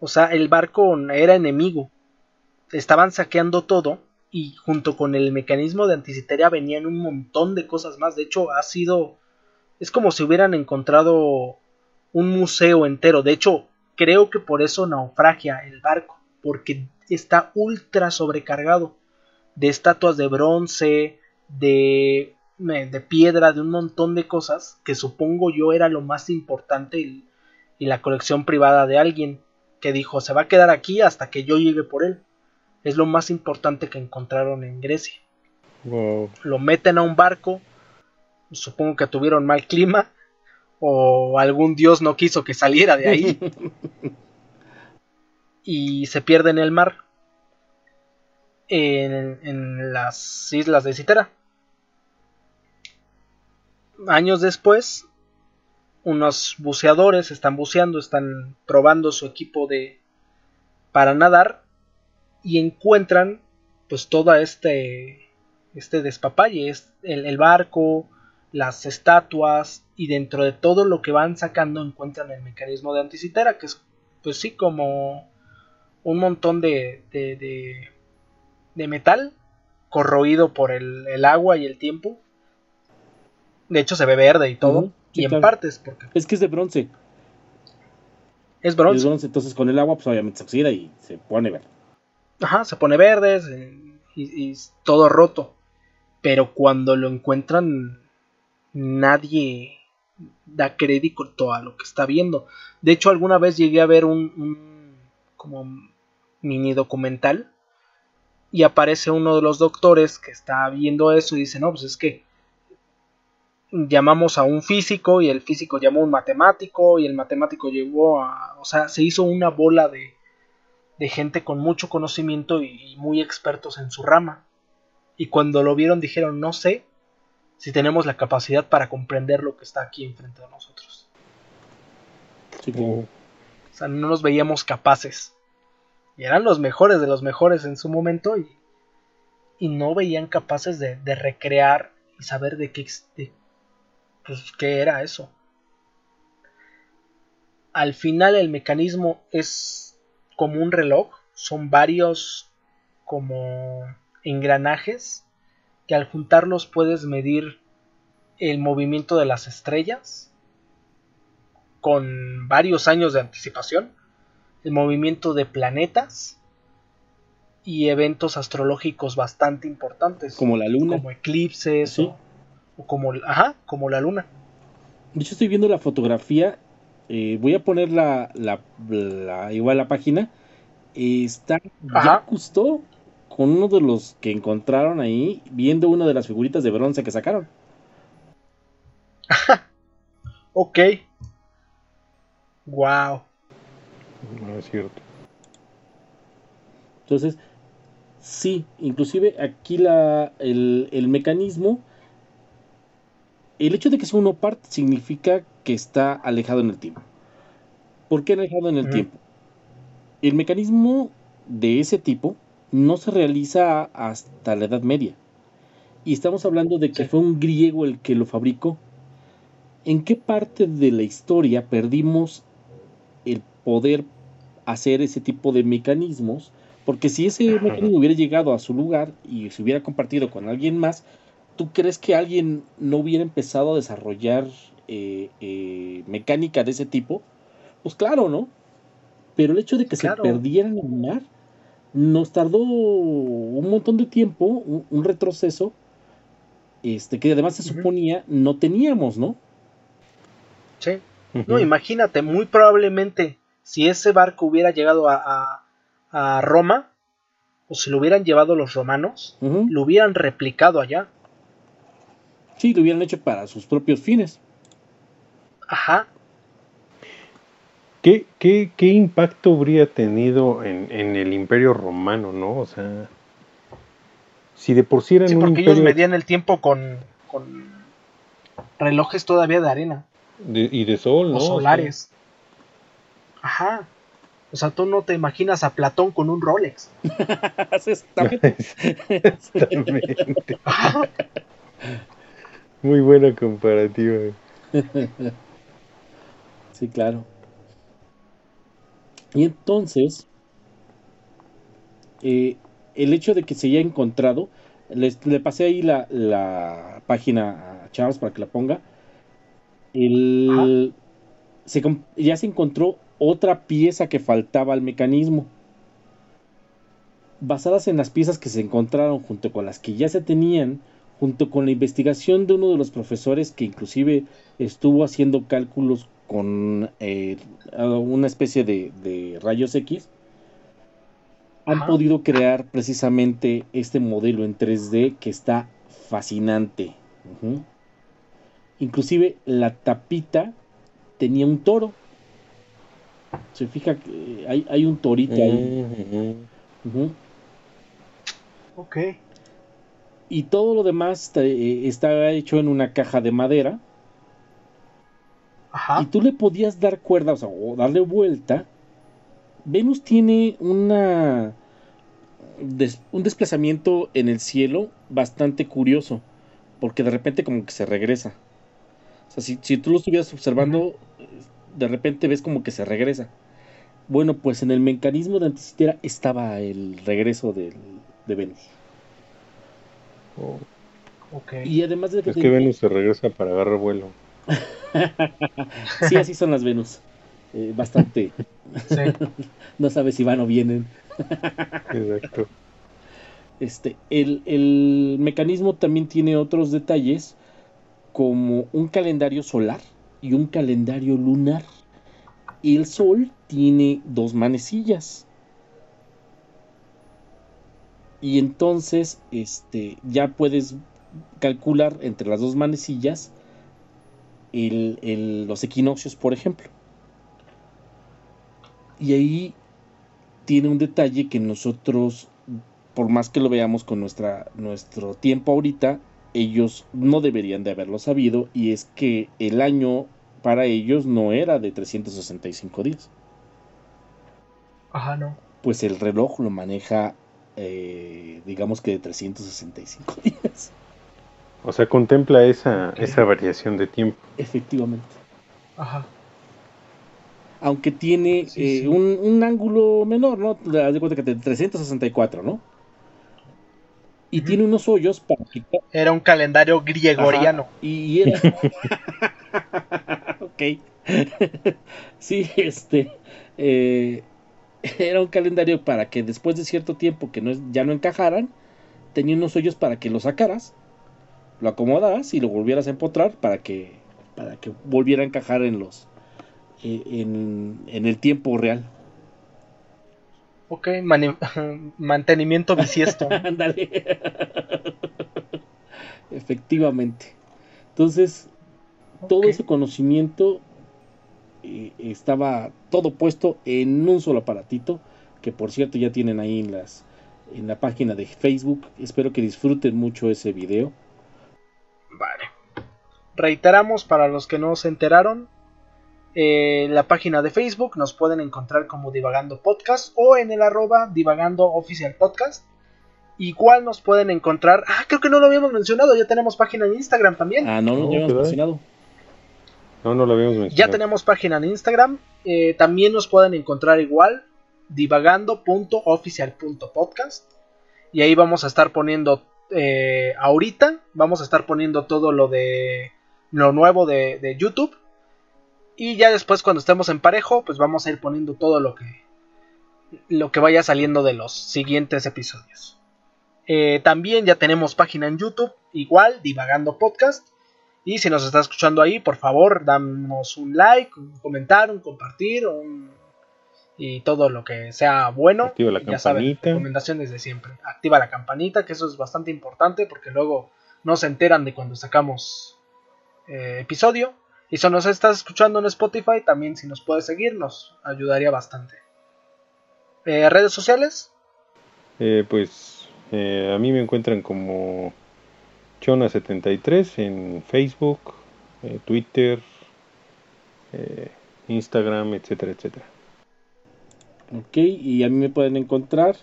O sea, el barco era enemigo. Estaban saqueando todo y junto con el mecanismo de anticiteria venían un montón de cosas más. De hecho, ha sido... Es como si hubieran encontrado un museo entero. De hecho, creo que por eso naufragia el barco. Porque está ultra sobrecargado de estatuas de bronce, de, de piedra, de un montón de cosas que supongo yo era lo más importante y, y la colección privada de alguien que dijo se va a quedar aquí hasta que yo llegue por él. Es lo más importante que encontraron en Grecia. Wow. Lo meten a un barco, supongo que tuvieron mal clima o algún dios no quiso que saliera de ahí y se pierde en el mar en, en las islas de Citera. Años después, unos buceadores están buceando, están probando su equipo de para nadar y encuentran pues toda este este despapalle, es el, el barco, las estatuas y dentro de todo lo que van sacando encuentran el mecanismo de anticitera que es pues sí como un montón de, de, de, de metal corroído por el, el, agua y el tiempo. De hecho se ve verde y todo. Sí, y en claro. partes porque Es que es de bronce. es bronce. Es bronce, entonces con el agua, pues obviamente se oxida y se pone verde. Ajá, se pone verde se- y, y todo roto. Pero cuando lo encuentran, nadie da crédito a lo que está viendo. De hecho, alguna vez llegué a ver un, un como mini documental y aparece uno de los doctores que está viendo eso y dice, no, pues es que llamamos a un físico y el físico llamó a un matemático y el matemático llevó a... O sea, se hizo una bola de, de gente con mucho conocimiento y, y muy expertos en su rama. Y cuando lo vieron dijeron, no sé si tenemos la capacidad para comprender lo que está aquí enfrente de nosotros. Sí, claro. Wow. O sea, no nos veíamos capaces. Y eran los mejores de los mejores en su momento y, y no veían capaces de, de recrear y saber de qué, de, pues, qué era eso. Al final el mecanismo es como un reloj, son varios como engranajes que al juntarlos puedes medir el movimiento de las estrellas con varios años de anticipación, el movimiento de planetas y eventos astrológicos bastante importantes, Como la luna. como eclipses Sí. o, o como, ajá, como la luna. De hecho, estoy viendo la fotografía. eh, voy a poner la, la, la- igual la página. eh, está Ajá. ya justo con uno de los que encontraron ahí, viendo una de las figuritas de bronce que sacaron. Ok. Wow. No es cierto. Entonces, sí, inclusive aquí la, el, el mecanismo, el hecho de que sea un OPART significa que está alejado en el tiempo. ¿Por qué alejado en el tiempo? El mecanismo de ese tipo no se realiza hasta la Edad Media. Y estamos hablando de que Sí. fue un griego el que lo fabricó. ¿En qué parte de la historia perdimos el poder hacer ese tipo de mecanismos? Porque si ese mecanismo hubiera llegado a su lugar y se hubiera compartido con alguien más, ¿tú crees que alguien no hubiera empezado a desarrollar eh, eh, mecánica de ese tipo? Pues claro, ¿no? Pero el hecho de que Claro. se perdiera en el mar nos tardó un montón de tiempo, un, un retroceso, este, que además se suponía no teníamos, ¿no? Sí. No, imagínate, muy probablemente si ese barco hubiera llegado a, a, a Roma, o si lo hubieran llevado los romanos, lo hubieran replicado allá. Sí, lo hubieran hecho para sus propios fines. Ajá. ¿Qué, qué, qué impacto habría tenido en, en el Imperio Romano, no? O sea, Si de por sí eran Sí, un porque ellos imperio medían el tiempo con, con relojes todavía de arena de- y de sol, ¿no? o solares. Ajá. O sea, tú no te imaginas a Platón con un Rolex. Exactamente. Exactamente. Muy buena comparativa. Sí, claro. Y entonces, eh, el hecho de que se haya encontrado, les- le pasé ahí la, la página a Charles para que la ponga. El, se ya se encontró otra pieza que faltaba al mecanismo. Basadas en las piezas que se encontraron junto con las que ya se tenían, junto con la investigación de uno de los profesores que inclusive estuvo haciendo cálculos con eh, una especie de, de rayos X, han Ajá. podido crear precisamente este modelo en 3D que está fascinante. Inclusive la tapita tenía un toro. Se fija que hay, hay un torito ahí. Ujú. Ok. Y todo lo demás está, eh, está hecho en una caja de madera. Ajá. Y tú le podías dar cuerda, o sea, o darle vuelta. Venus tiene una des- un desplazamiento en el cielo bastante curioso, porque de repente como que se regresa. O sea, si, si tú lo estuvieras observando, de repente ves como que se regresa. Bueno, pues en el mecanismo de anticitera estaba el regreso del- de Venus. Oh. Y además de que Es que Venus se regresa para agarrar vuelo. sí, así son las Venus. Eh, bastante. Sí. No sabes si van o vienen. Exacto. Este, el, el mecanismo también tiene otros detalles, como un calendario solar y un calendario lunar. Y el sol tiene dos manecillas. Y entonces, este, ya puedes calcular entre las dos manecillas el- el- los equinoccios, por ejemplo. Y ahí tiene un detalle que nosotros, por más que lo veamos con nuestra, nuestro tiempo ahorita, ellos no deberían de haberlo sabido, y es que el año para ellos no era de 365 días, Ajá, no. pues el reloj lo maneja, eh, digamos que de 365 días, O sea, contempla esa, esa variación de tiempo. efectivamente. Ajá. Aunque tiene Sí, eh, sí. Un, un ángulo menor, ¿no? Te das de cuenta que de 364, ¿no? Y tiene unos hoyos para quitar Era un calendario gregoriano. Ajá, y era. ok. sí, este. eh, era un calendario para que después de cierto tiempo que no ya no encajaran, tenía unos hoyos para que lo sacaras, lo acomodaras y lo volvieras a empotrar para que, para que volviera a encajar en los. eh, en, en el tiempo real. Ok, mantenimiento bisiesto. Ándale. Efectivamente. Entonces, todo ese conocimiento eh, estaba todo puesto en un solo aparatito, que por cierto ya tienen ahí en las en la página de Facebook. Espero que disfruten mucho ese video. Vale. Reiteramos para los que no se enteraron. eh, la página de Facebook nos pueden encontrar como Divagando Podcast o en el arroba Divagando Oficial Podcast. Igual nos pueden encontrar. Ah, creo que no lo habíamos mencionado. Ya tenemos página en Instagram también. Ah, no, no, hemos ¿verdad? mencionado. No, no lo habíamos mencionado. Ya tenemos página en Instagram. eh, también nos pueden encontrar igual divagando.oficial.podcast. Y ahí vamos a estar poniendo eh, ahorita. Vamos a estar poniendo todo lo de lo nuevo de, de YouTube. Y ya después cuando estemos en parejo, pues vamos a ir poniendo todo lo que lo que vaya saliendo de los siguientes episodios. Eh, también ya tenemos página en YouTube, igual, Divagando Podcast. Y si nos está escuchando ahí, por favor, danos un like, un comentar, un compartir, un- y todo lo que sea bueno. Activa la ya saben, campanita. recomendaciones de siempre. Activa la campanita, que eso es bastante importante porque luego no se enteran de cuando sacamos eh, episodio. Y si nos estás escuchando en Spotify, también si nos puedes seguir, nos ayudaría bastante. Eh, redes sociales, Eh, pues a mí me encuentran como Chona73 en Facebook, eh, Twitter, eh, Instagram, etcétera, etcétera. Ok, y a mí me pueden encontrar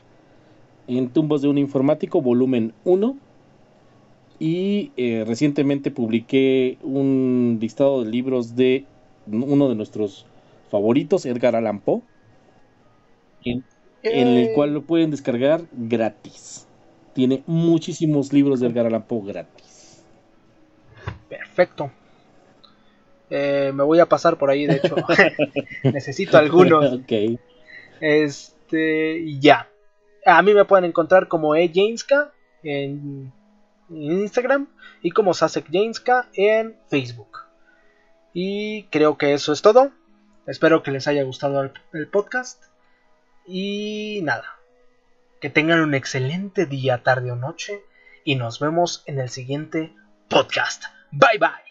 en Tumbos de un Informático, volumen 1. Y eh, recientemente publiqué un listado de libros de uno de nuestros favoritos, Edgar Allan Poe, en, en el cual lo pueden descargar gratis. Tiene muchísimos libros de Edgar Allan Poe gratis. Perfecto. Eh, me voy a pasar por ahí, de hecho. Necesito algunos. ok. Este, ya. A mí me pueden encontrar como E. Jameska en Instagram y como Sasek Jameska en Facebook. Y creo que eso es todo. Espero que les haya gustado el, el podcast. Y nada. Que tengan un excelente día, tarde o noche. Y nos vemos en el siguiente podcast. Bye bye.